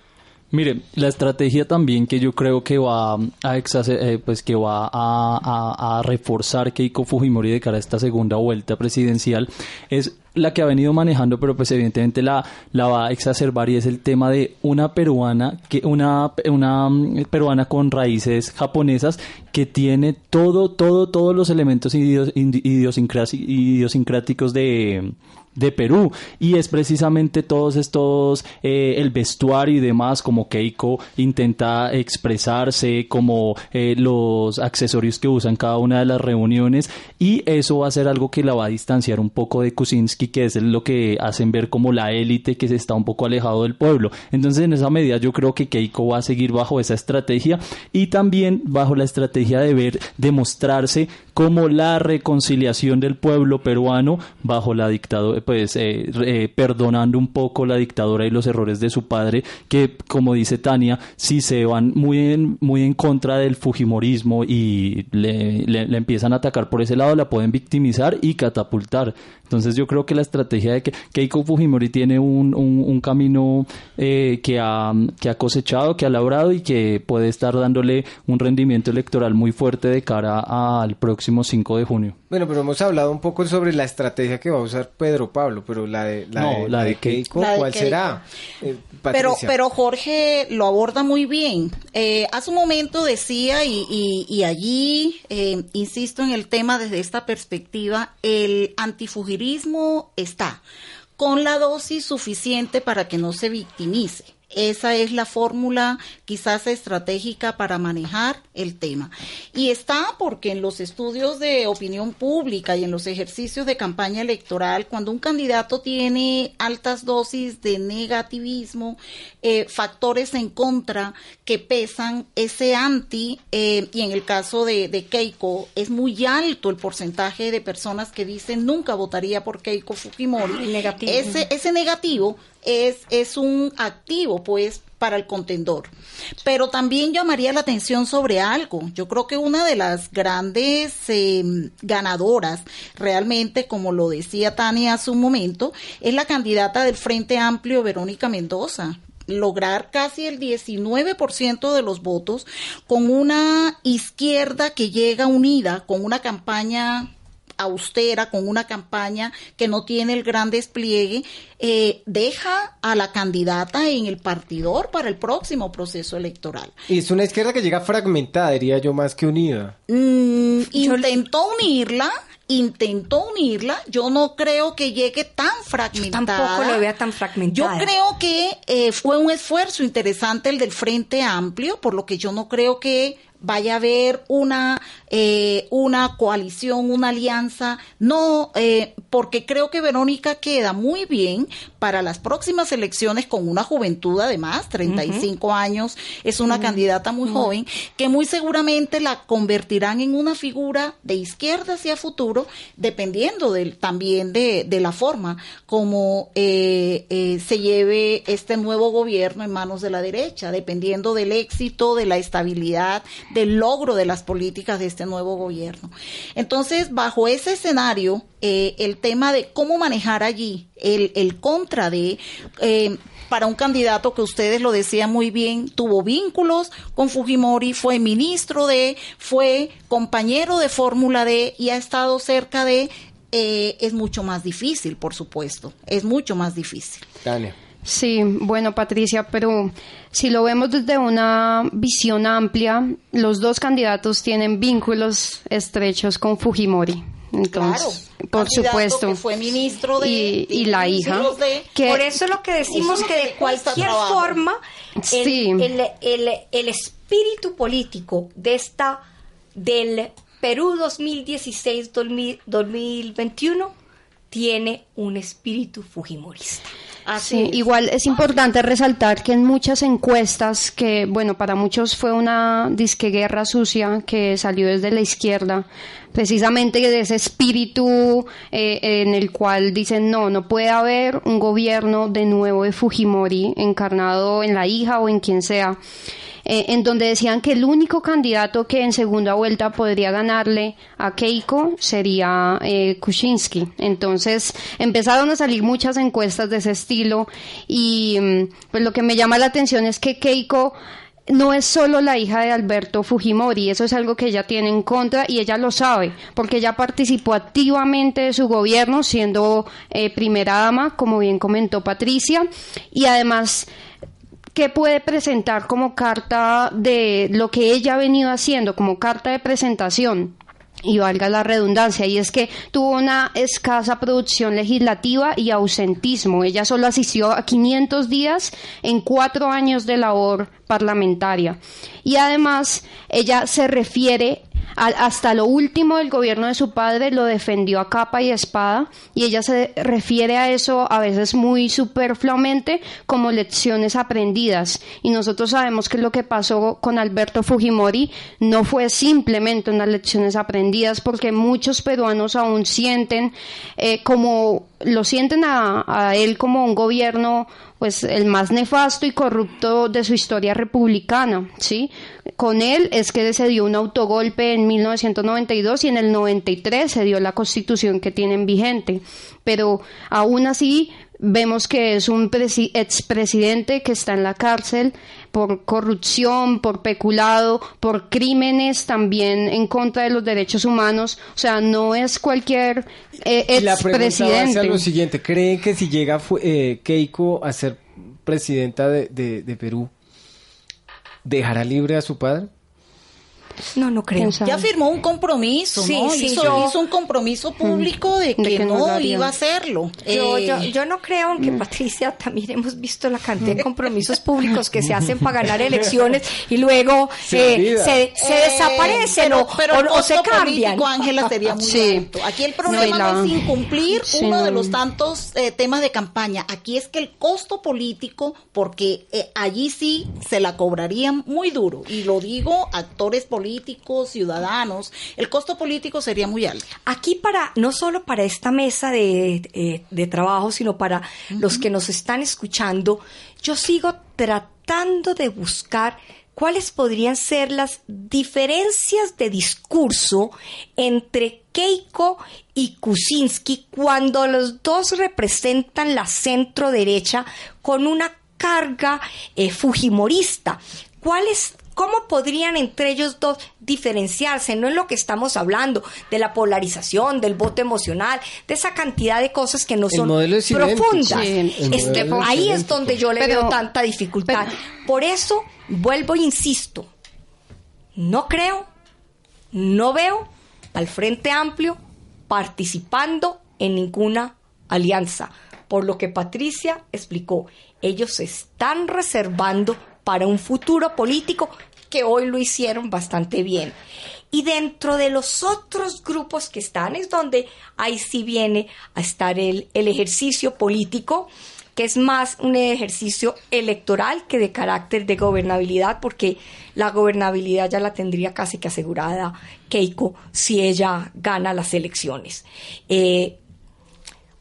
Mire, la estrategia también que yo creo que va a eh, pues que va a, a, reforzar Keiko Fujimori de cara a esta segunda vuelta presidencial es la que ha venido manejando, pero pues evidentemente la, la va a exacerbar y es el tema de una peruana, que una, una mm, peruana con raíces japonesas que tiene todo, todo, todos los elementos idiosincráticos de de Perú. Y es precisamente todos estos eh, el vestuario y demás como Keiko intenta expresarse como eh, los accesorios que usan cada una de las reuniones. Y eso va a ser algo que la va a distanciar un poco de Kuczynski que es lo que hacen ver como la élite que se está un poco alejado del pueblo. Entonces en esa medida yo creo que Keiko va a seguir bajo esa estrategia y también bajo la estrategia de ver demostrarse como la reconciliación del pueblo peruano bajo la dictadura pues eh, eh, perdonando un poco la dictadura y los errores de su padre, que como dice Tania, si se van muy en, muy en contra del Fujimorismo y le, le, empiezan a atacar por ese lado, la pueden victimizar y catapultar. Entonces yo creo que la estrategia de que Keiko Fujimori tiene un, un, camino eh, que, ha, que ha cosechado, que ha labrado y que puede estar dándole un rendimiento electoral muy fuerte de cara al próximo 5 de junio. Bueno, pero hemos hablado un poco sobre la estrategia que va a usar Pedro Pablo, pero la de, la de, Keiko, ¿cuál será? Eh, pero, pero Jorge lo aborda muy bien. Eh, hace un momento decía, y, y, allí eh, insisto en el tema desde esta perspectiva, el antifugirismo está con la dosis suficiente para que no se victimice. Esa es la fórmula quizás estratégica para manejar el tema. Y está porque en los estudios de opinión pública y en los ejercicios de campaña electoral, cuando un candidato tiene altas dosis de negativismo, eh, factores en contra que pesan, ese anti, eh, y en el caso de, de Keiko, es muy alto el porcentaje de personas que dicen nunca votaría por Keiko Fujimori. negativo. Ese, ese negativo es, es un activo, pues, para el contendor. Pero también llamaría la atención sobre algo. Yo creo que una de las grandes eh, ganadoras, realmente, como lo decía Tania hace un momento, es la candidata del Frente Amplio, Verónica Mendoza lograr casi el 19% de los votos con una izquierda que llega unida, con una campaña austera, con una campaña que no tiene el gran despliegue, eh, deja a la candidata en el partidor para el próximo proceso electoral. Y es una izquierda que llega fragmentada, diría yo, más que unida. Mm, intentó unirla, intentó unirla, yo no creo que llegue tan fragmentada. tampoco lo vea tan fragmentada. Yo creo que eh, fue un esfuerzo interesante el del Frente Amplio, por lo que yo no creo que vaya a haber una, eh, una coalición, una alianza. No, eh, porque creo que Verónica queda muy bien para las próximas elecciones con una juventud además, 35 años, es una candidata muy joven, que muy seguramente la convertirán en una figura de izquierda hacia futuro, dependiendo del, también de, de la forma como eh, eh, se lleve este nuevo gobierno en manos de la derecha, dependiendo del éxito, de la estabilidad, del logro de las políticas de este nuevo gobierno. Entonces, bajo ese escenario, eh, el tema de cómo manejar allí el, el contra de... Eh, para un candidato que ustedes lo decían muy bien, tuvo vínculos con Fujimori, fue ministro de, fue compañero de Fórmula D y ha estado cerca de, eh, es mucho más difícil, por supuesto, es mucho más difícil. Tania. Sí, bueno, Patricia, pero si lo vemos desde una visión amplia, los dos candidatos tienen vínculos estrechos con Fujimori. Entonces, por Candidato supuesto. que fue ministro de, y, y la hija. ministros de- que- Por eso es lo que decimos que de cualquier trabajo. forma el, Sí. el, el- el espíritu político de esta del Perú 2016-2021 tiene un espíritu fujimorista. Sí, igual es importante resaltar que en muchas encuestas, que bueno, para muchos fue una disque guerra sucia que salió desde la izquierda, precisamente de ese espíritu eh, en el cual dicen no, no puede haber un gobierno de nuevo de Fujimori encarnado en la hija o en quien sea. Eh, en donde decían que el único candidato que en segunda vuelta podría ganarle a Keiko sería eh, Kuczynski. Entonces empezaron a salir muchas encuestas de ese estilo y mm, pues lo que me llama la atención es que Keiko no es solo la hija de Alberto Fujimori, eso es algo que ella tiene en contra y ella lo sabe, porque ella participó activamente de su gobierno siendo eh, primera dama, como bien comentó Patricia, y además ¿Qué puede presentar como carta de lo que ella ha venido haciendo, como carta de presentación? Y valga la redundancia, y es que tuvo una escasa producción legislativa y ausentismo. Ella solo asistió a 500 días en cuatro años de labor parlamentaria. Y además, ella se refiere hasta lo último del gobierno de su padre lo defendió a capa y espada y ella se refiere a eso a veces muy superfluamente como lecciones aprendidas. Y nosotros sabemos que lo que pasó con Alberto Fujimori no fue simplemente unas lecciones aprendidas porque muchos peruanos aún sienten eh, como lo sienten a, a él como un gobierno pues el más nefasto y corrupto de su historia republicana, ¿sí? Con él es que se dio un autogolpe en 1992 y en el 93 se dio la constitución que tienen vigente, pero aún así vemos que es un presi- expresidente que está en la cárcel por corrupción, por peculado, por crímenes también en contra de los derechos humanos, o sea, no es cualquier eh, Y la pregunta expresidente. lo siguiente, ¿creen que si llega eh, Keiko a ser presidenta de, de- de Perú, dejará libre a su padre? No, no creo. Ya firmó un compromiso, Sí, ¿no? sí, hizo, yo- hizo un compromiso público de que, De que no iba a hacerlo. Yo, Eh, yo, yo no creo, aunque Patricia también hemos visto la cantidad de compromisos públicos que se hacen para ganar elecciones y luego Se eh, se, se Eh, desaparecen pero- o, pero el o- o se costo cambian. político, Ángela, sería muy Sí. alto. Aquí el problema No, no, es incumplir Sí, uno de los tantos eh, temas de campaña. Aquí es que el costo político, porque eh, allí sí se la cobrarían muy duro. Y lo digo actores políticos, ciudadanos. El costo político sería muy alto. Aquí para, no solo para esta mesa de, eh, de trabajo, sino para los que nos están escuchando, yo sigo tratando de buscar cuáles podrían ser las diferencias de discurso entre Keiko y Kuczynski cuando los dos representan la centro derecha con una carga eh, fujimorista. ¿Cuáles ¿Cómo podrían entre ellos dos diferenciarse? No es lo que estamos hablando, de la polarización, del voto emocional, de esa cantidad de cosas que no son profundas. Sí, Este, es ahí es donde yo le Pero- veo tanta dificultad. Por eso, vuelvo e insisto, no creo, no veo al Frente Amplio participando en ninguna alianza. Por lo que Patricia explicó, ellos se están reservando para un futuro político que hoy lo hicieron bastante bien. Y dentro de los otros grupos que están es donde ahí sí viene a estar el, el ejercicio político, que es más un ejercicio electoral que de carácter de gobernabilidad, porque la gobernabilidad ya la tendría casi que asegurada Keiko si ella gana las elecciones. Eh,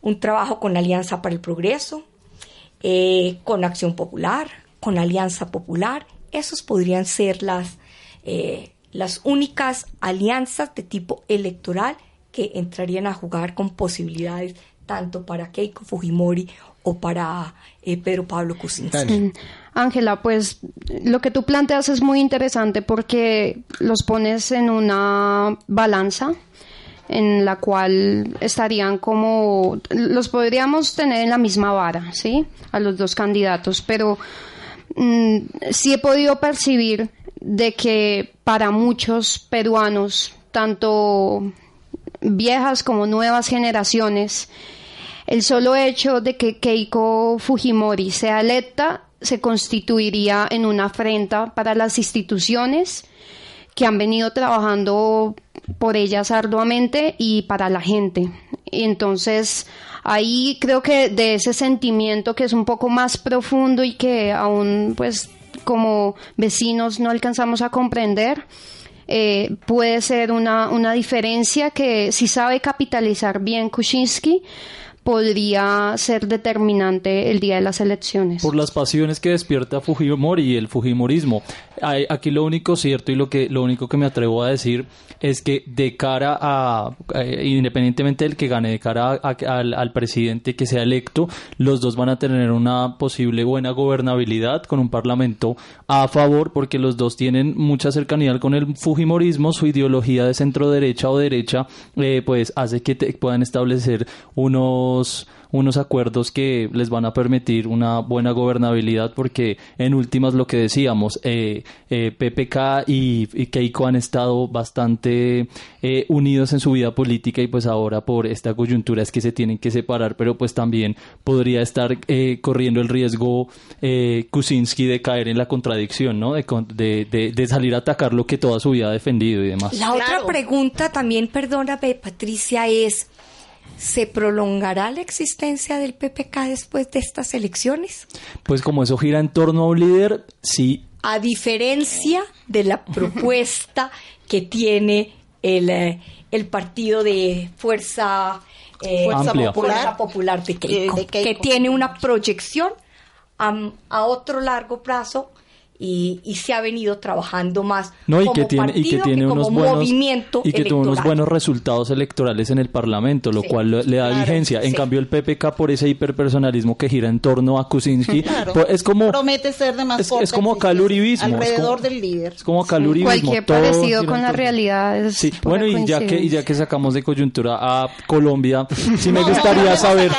un trabajo con Alianza para el Progreso, eh, con Acción Popular, con Alianza Popular. Esos podrían ser las, eh, las únicas alianzas de tipo electoral que entrarían a jugar con posibilidades tanto para Keiko Fujimori o para eh, Pedro Pablo Kuczynski. Ángela, pues lo que tú planteas es muy interesante porque los pones en una balanza en la cual estarían como los podríamos tener en la misma vara, ¿sí? A los dos candidatos, pero sí he podido percibir de que para muchos peruanos, tanto viejas como nuevas generaciones, el solo hecho de que Keiko Fujimori sea electa se constituiría en una afrenta para las instituciones que han venido trabajando por ellas arduamente y para la gente. Entonces, ahí creo que de ese sentimiento que es un poco más profundo y que aún, pues, como vecinos no alcanzamos a comprender, eh, puede ser una, una diferencia que si sabe capitalizar bien Kuczynski, podría ser determinante el día de las elecciones. por las pasiones que despierta Fujimori y el Fujimorismo. Aquí lo único cierto y lo que lo único que me atrevo a decir es que de cara a eh, independientemente del que gane, de cara a- a- al, al presidente que sea electo, los dos van a tener una posible buena gobernabilidad con un parlamento a favor porque los dos tienen mucha cercanía con el Fujimorismo, su ideología de centro derecha o derecha eh, pues hace que te- puedan establecer unos unos acuerdos que les van a permitir una buena gobernabilidad porque en últimas lo que decíamos eh, eh, PPK y, y Keiko han estado bastante eh, unidos en su vida política y pues ahora por esta coyuntura es que se tienen que separar pero pues también podría estar eh, corriendo el riesgo eh, Kuczynski de caer en la contradicción ¿no? de, de, de- de salir a atacar lo que toda su vida ha defendido y demás La otra pregunta también, perdóname, Patricia, es ¿se prolongará la existencia del PPK después de estas elecciones? pues como eso gira en torno a un líder sí A diferencia de la propuesta que tiene el, eh, el partido de Fuerza, eh, Fuerza. Popular, Popular. Popular de, Keiko, Eh, de Keiko. que tiene una proyección a otro largo plazo y, y se ha venido trabajando más No, y como que tiene, y que partido tiene como unos buenos movimiento y que tuvo unos electoral. buenos resultados electorales en el Parlamento, lo Sí, cual le, le da claro, vigencia. En sí. cambio, el PPK por ese hiperpersonalismo que gira en torno a Kuczynski, Claro. pues, es como promete ser de más es- es como acá el uribismo, es alrededor como- del líder. es como acá el uribismo, Cualquier todo parecido con la realidad es Sí, bueno, y ya que y ya que sacamos de coyuntura a Colombia, sí me No, gustaría no, no, saber.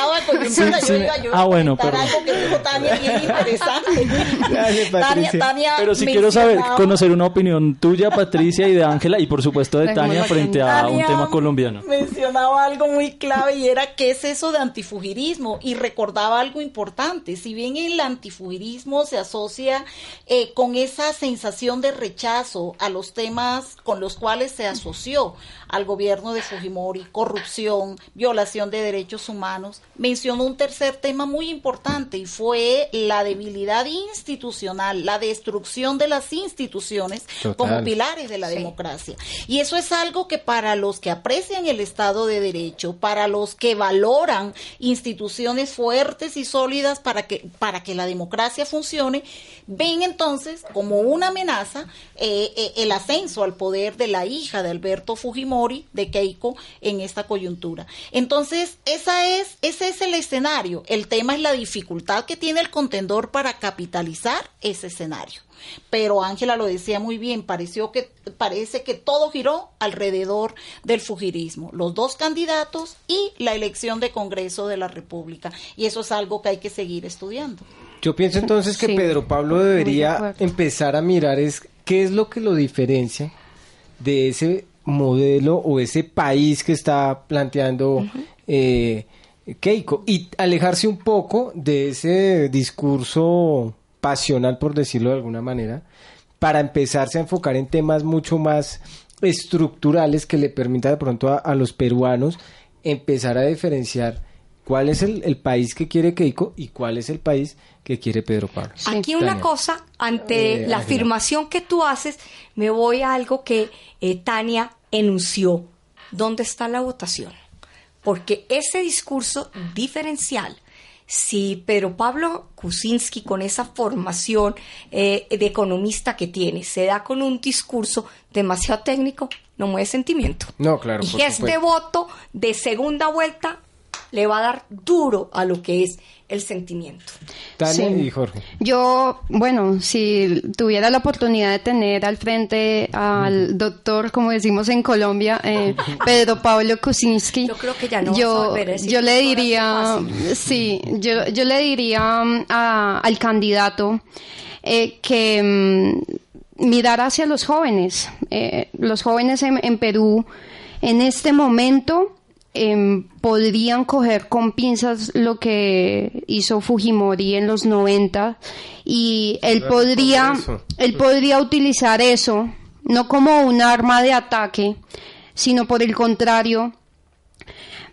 Sí, yo sí, iba ah, bueno, perdón. algo que dijo Tania bien interesante. Tania, Patricia. Tania Tania. Pero si quiero saber, conocer una opinión tuya, Patricia, y de Ángela, y por supuesto de Tania, frente a un tema colombiano. Mencionaba algo muy clave y era qué es eso de antifugirismo. Y recordaba algo importante. Si bien el antifugirismo se asocia eh, con esa sensación de rechazo a los temas con los cuales se asoció al gobierno de Fujimori, corrupción, violación de derechos humanos, mencionó un tercer tema muy importante y fue la debilidad institucional, la destrucción de las instituciones como pilares de la democracia. Y eso es algo que para los que aprecian el Estado de Derecho, para los que valoran instituciones fuertes y sólidas para que, para que la democracia funcione, ven entonces como una amenaza eh, eh, el ascenso al poder de la hija de Alberto Fujimori, de Keiko, en esta coyuntura. Entonces, esa es, ese es el escenario. El tema es la dificultad que tiene el contendor para capitalizar ese escenario. Pero Ángela lo decía muy bien, pareció que, parece que todo giró alrededor del fujirismo, los dos candidatos y la elección de Congreso de la República. Y eso es algo que hay que seguir estudiando. Yo pienso entonces que Pedro Pablo debería empezar a mirar es qué es lo que lo diferencia de ese modelo o ese país que está planteando eh, Keiko. Y alejarse un poco de ese discurso pasional, por decirlo de alguna manera, para empezarse a enfocar en temas mucho más estructurales que le permita de pronto a, los peruanos empezar a diferenciar cuál es el, país que quiere Keiko y cuál es el país que quiere Pedro Pablo. Aquí una cosa, ante eh, la afirmación que tú haces, me voy a algo que eh, Tania enunció. ¿Dónde está la votación? Porque ese discurso diferencial si Pedro Pablo Kuczynski, con esa formación eh, de economista que tiene, se da con un discurso demasiado técnico, no mueve sentimiento. No, claro. Y este voto de segunda vuelta le va a dar duro a lo que es el sentimiento. Tania y Jorge. Yo, bueno, si tuviera la oportunidad de tener al frente al doctor, como decimos en Colombia, eh, Pedro Pablo Kuczynski, yo creo que ya no yo, yo le diría, sí, yo, yo le diría mm, al candidato eh, que mm, mirar hacia los jóvenes. Eh, los jóvenes en, en Perú en este momento Em, podrían coger con pinzas lo que hizo Fujimori en los 90 y él podría, él podría utilizar eso no como un arma de ataque, sino por el contrario,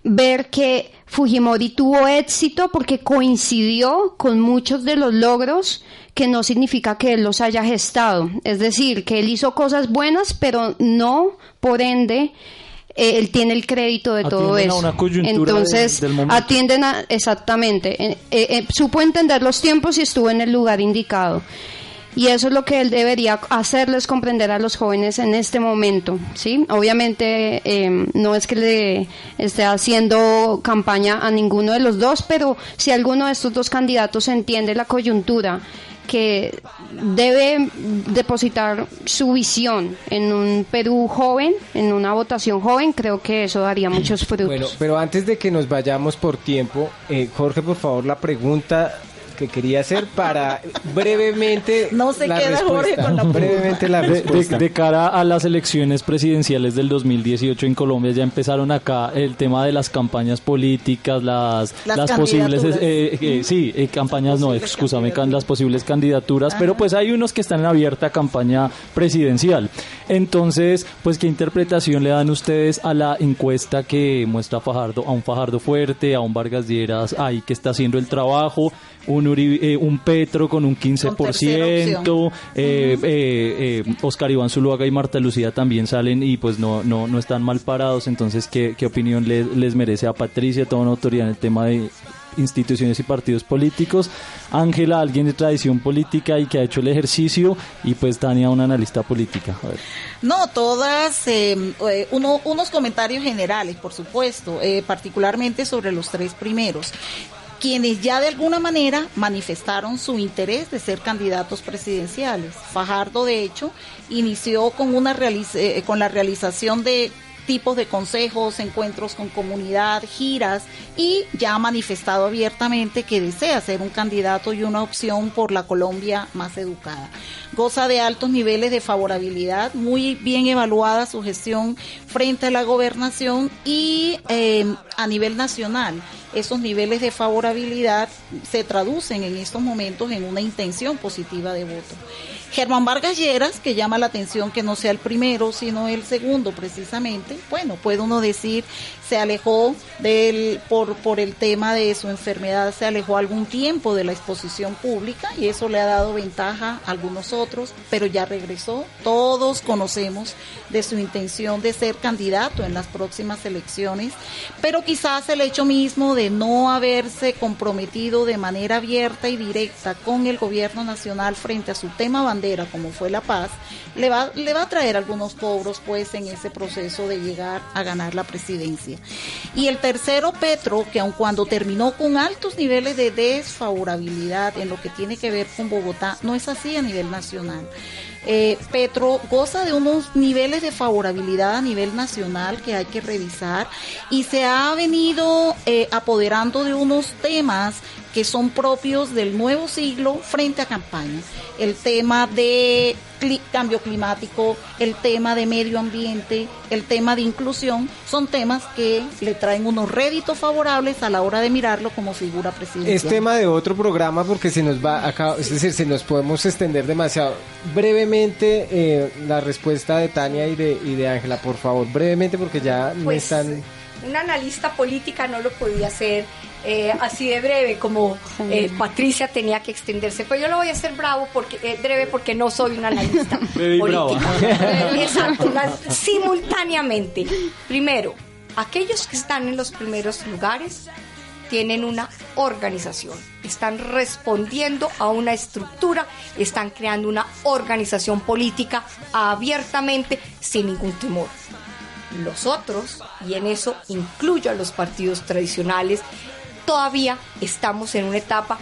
ver que Fujimori tuvo éxito porque coincidió con muchos de los logros que no significa que él los haya gestado. Es decir, que él hizo cosas buenas, pero no, por ende, eh, él tiene el crédito de todo eso. Entonces, atienden a, exactamente, eh, eh, supo entender los tiempos y estuvo en el lugar indicado. Y eso es lo que él debería hacerles comprender a los jóvenes en este momento, ¿sí? Obviamente no es que le esté haciendo campaña a ninguno de los dos, pero si alguno de estos dos candidatos entiende la coyuntura que debe depositar su visión en un Perú joven, en una votación joven, creo que eso daría muchos frutos. Bueno, pero antes de que nos vayamos por tiempo, eh, Jorge, por favor, la pregunta que quería hacer para brevemente no se queda Jorge con la brevemente la respuesta. De, cara a las elecciones presidenciales del 2018 en Colombia ya empezaron acá el tema de las campañas políticas las las, posibles eh, eh, sí eh, campañas no excúsame las posibles candidaturas pero pues hay unos que están en abierta campaña presidencial. Entonces pues qué interpretación le dan ustedes a la encuesta que muestra a Fajardo a un Fajardo fuerte a un Vargas Lleras ahí que está haciendo el trabajo un, eh, un Petro con un 15%, eh, eh, Oscar Iván Zuluaga y Marta Lucía también salen y pues no, no, no están mal parados, entonces ¿qué, qué opinión les merece a Patricia, toda una autoridad en el tema de instituciones y partidos políticos. Ángela, alguien de tradición política y que ha hecho el ejercicio. Y pues Tania, una analista política. No, todas, unos comentarios generales, por supuesto, particularmente sobre los tres primeros quienes ya de alguna manera manifestaron su interés de ser candidatos presidenciales. Fajardo, de hecho, inició con, una eh, con la realización de tipos de consejos, encuentros con comunidad, giras y ya ha manifestado abiertamente que desea ser un candidato y una opción por la Colombia más educada. goza de altos niveles de favorabilidad, muy bien evaluada su gestión frente a la gobernación y eh, a nivel nacional esos niveles de favorabilidad se traducen en estos momentos en una intención positiva de voto. Germán Vargas Lleras, que llama la atención que no sea el primero, sino el segundo precisamente, bueno, puede uno decir, se alejó del, por, por el tema de su enfermedad, se alejó algún tiempo de la exposición pública y eso le ha dado ventaja a algunos otros, pero ya regresó. Todos conocemos de su intención de ser candidato en las próximas elecciones, pero quizás el hecho mismo de no haberse comprometido de manera abierta y directa con el gobierno nacional frente a su tema bandera, como fue la paz, le va, le va a traer algunos cobros pues en ese proceso de llegar a ganar la presidencia. Y el tercero, Petro, que aun cuando terminó con altos niveles de desfavorabilidad en lo que tiene que ver con Bogotá, no es así a nivel nacional. Eh, Petro goza de unos niveles de favorabilidad a nivel nacional que hay que revisar y se ha venido eh, apoderando de unos temas que son propios del nuevo siglo frente a campaña. El tema de cambio climático, el tema de medio ambiente, el tema de inclusión, son temas que le traen unos réditos favorables a la hora de mirarlo como figura presidencial. Es tema de otro programa porque se nos va acá, es decir, se nos podemos extender demasiado. Brevemente, eh, la respuesta de Tania y de y de Ángela, por favor, brevemente porque ya me Pues, están... Una analista política no lo podía hacer eh, así de breve como eh, Patricia tenía que extenderse. Pero yo lo voy a hacer bravo porque eh, breve porque no soy una analista política. Exacto, las- simultáneamente. Primero, aquellos que están en los primeros lugares tienen una organización, están respondiendo a una estructura, están creando una organización política abiertamente sin ningún temor. Los otros, y en eso incluyo a los partidos tradicionales, todavía estamos en una etapa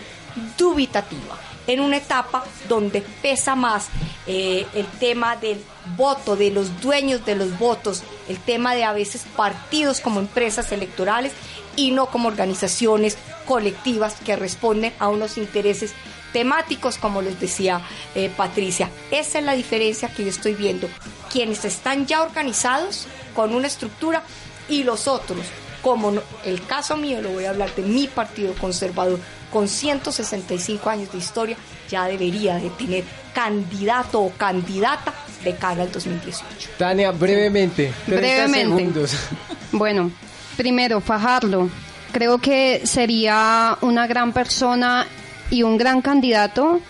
dubitativa, en una etapa donde pesa más eh, el tema del voto, de los dueños de los votos, el tema de a veces partidos como empresas electorales y no como organizaciones colectivas que responden a unos intereses temáticos, como les decía eh, Patricia. Esa es la diferencia que yo estoy viendo. Quienes están ya organizados con una estructura y los otros, como no- el caso mío, lo voy a hablar de mi partido conservador, con 165 años de historia, ya debería de tener candidato o candidata de cara al 2018. Tania, brevemente, 30 Brevemente. segundos. Bueno, primero, Fajardo. Creo que sería una gran persona y un gran candidato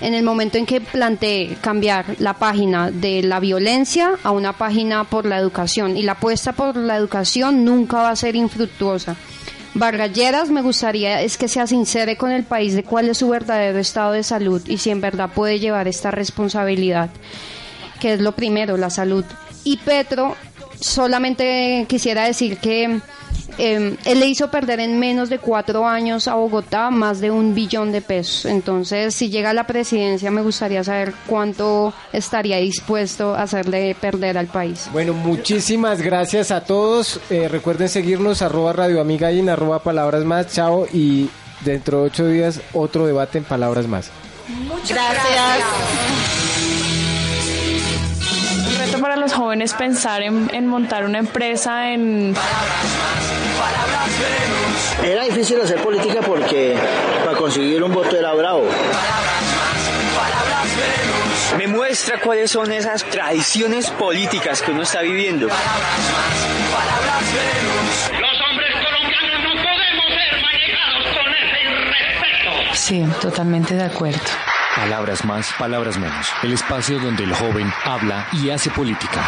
en el momento en que plantee cambiar la página de la violencia a una página por la educación. Y la apuesta por la educación nunca va a ser infructuosa. Vargas Lleras me gustaría es que sea sincere con el país de cuál es su verdadero estado de salud y si en verdad puede llevar esta responsabilidad que es lo primero, la salud. Y Petro, solamente quisiera decir que eh, él le hizo perder en menos de cuatro años a Bogotá más de un billón de pesos. Entonces, si llega a la presidencia, me gustaría saber cuánto estaría dispuesto a hacerle perder al país. Bueno, muchísimas gracias a todos. Eh, recuerden seguirnos, arroba Radio Amiga y en arroba Palabras Más. Chao y dentro de ocho días otro debate en Palabras Más. Muchas Gracias. Reto para los jóvenes pensar en, en montar una empresa en Era difícil hacer política porque para conseguir un voto era bravo. Me muestra cuáles son esas tradiciones políticas que uno está viviendo. Los hombres colombianos no podemos ser manejados con ese irrespeto. Sí, totalmente de acuerdo. Palabras más, palabras menos. El espacio donde el joven habla y hace política.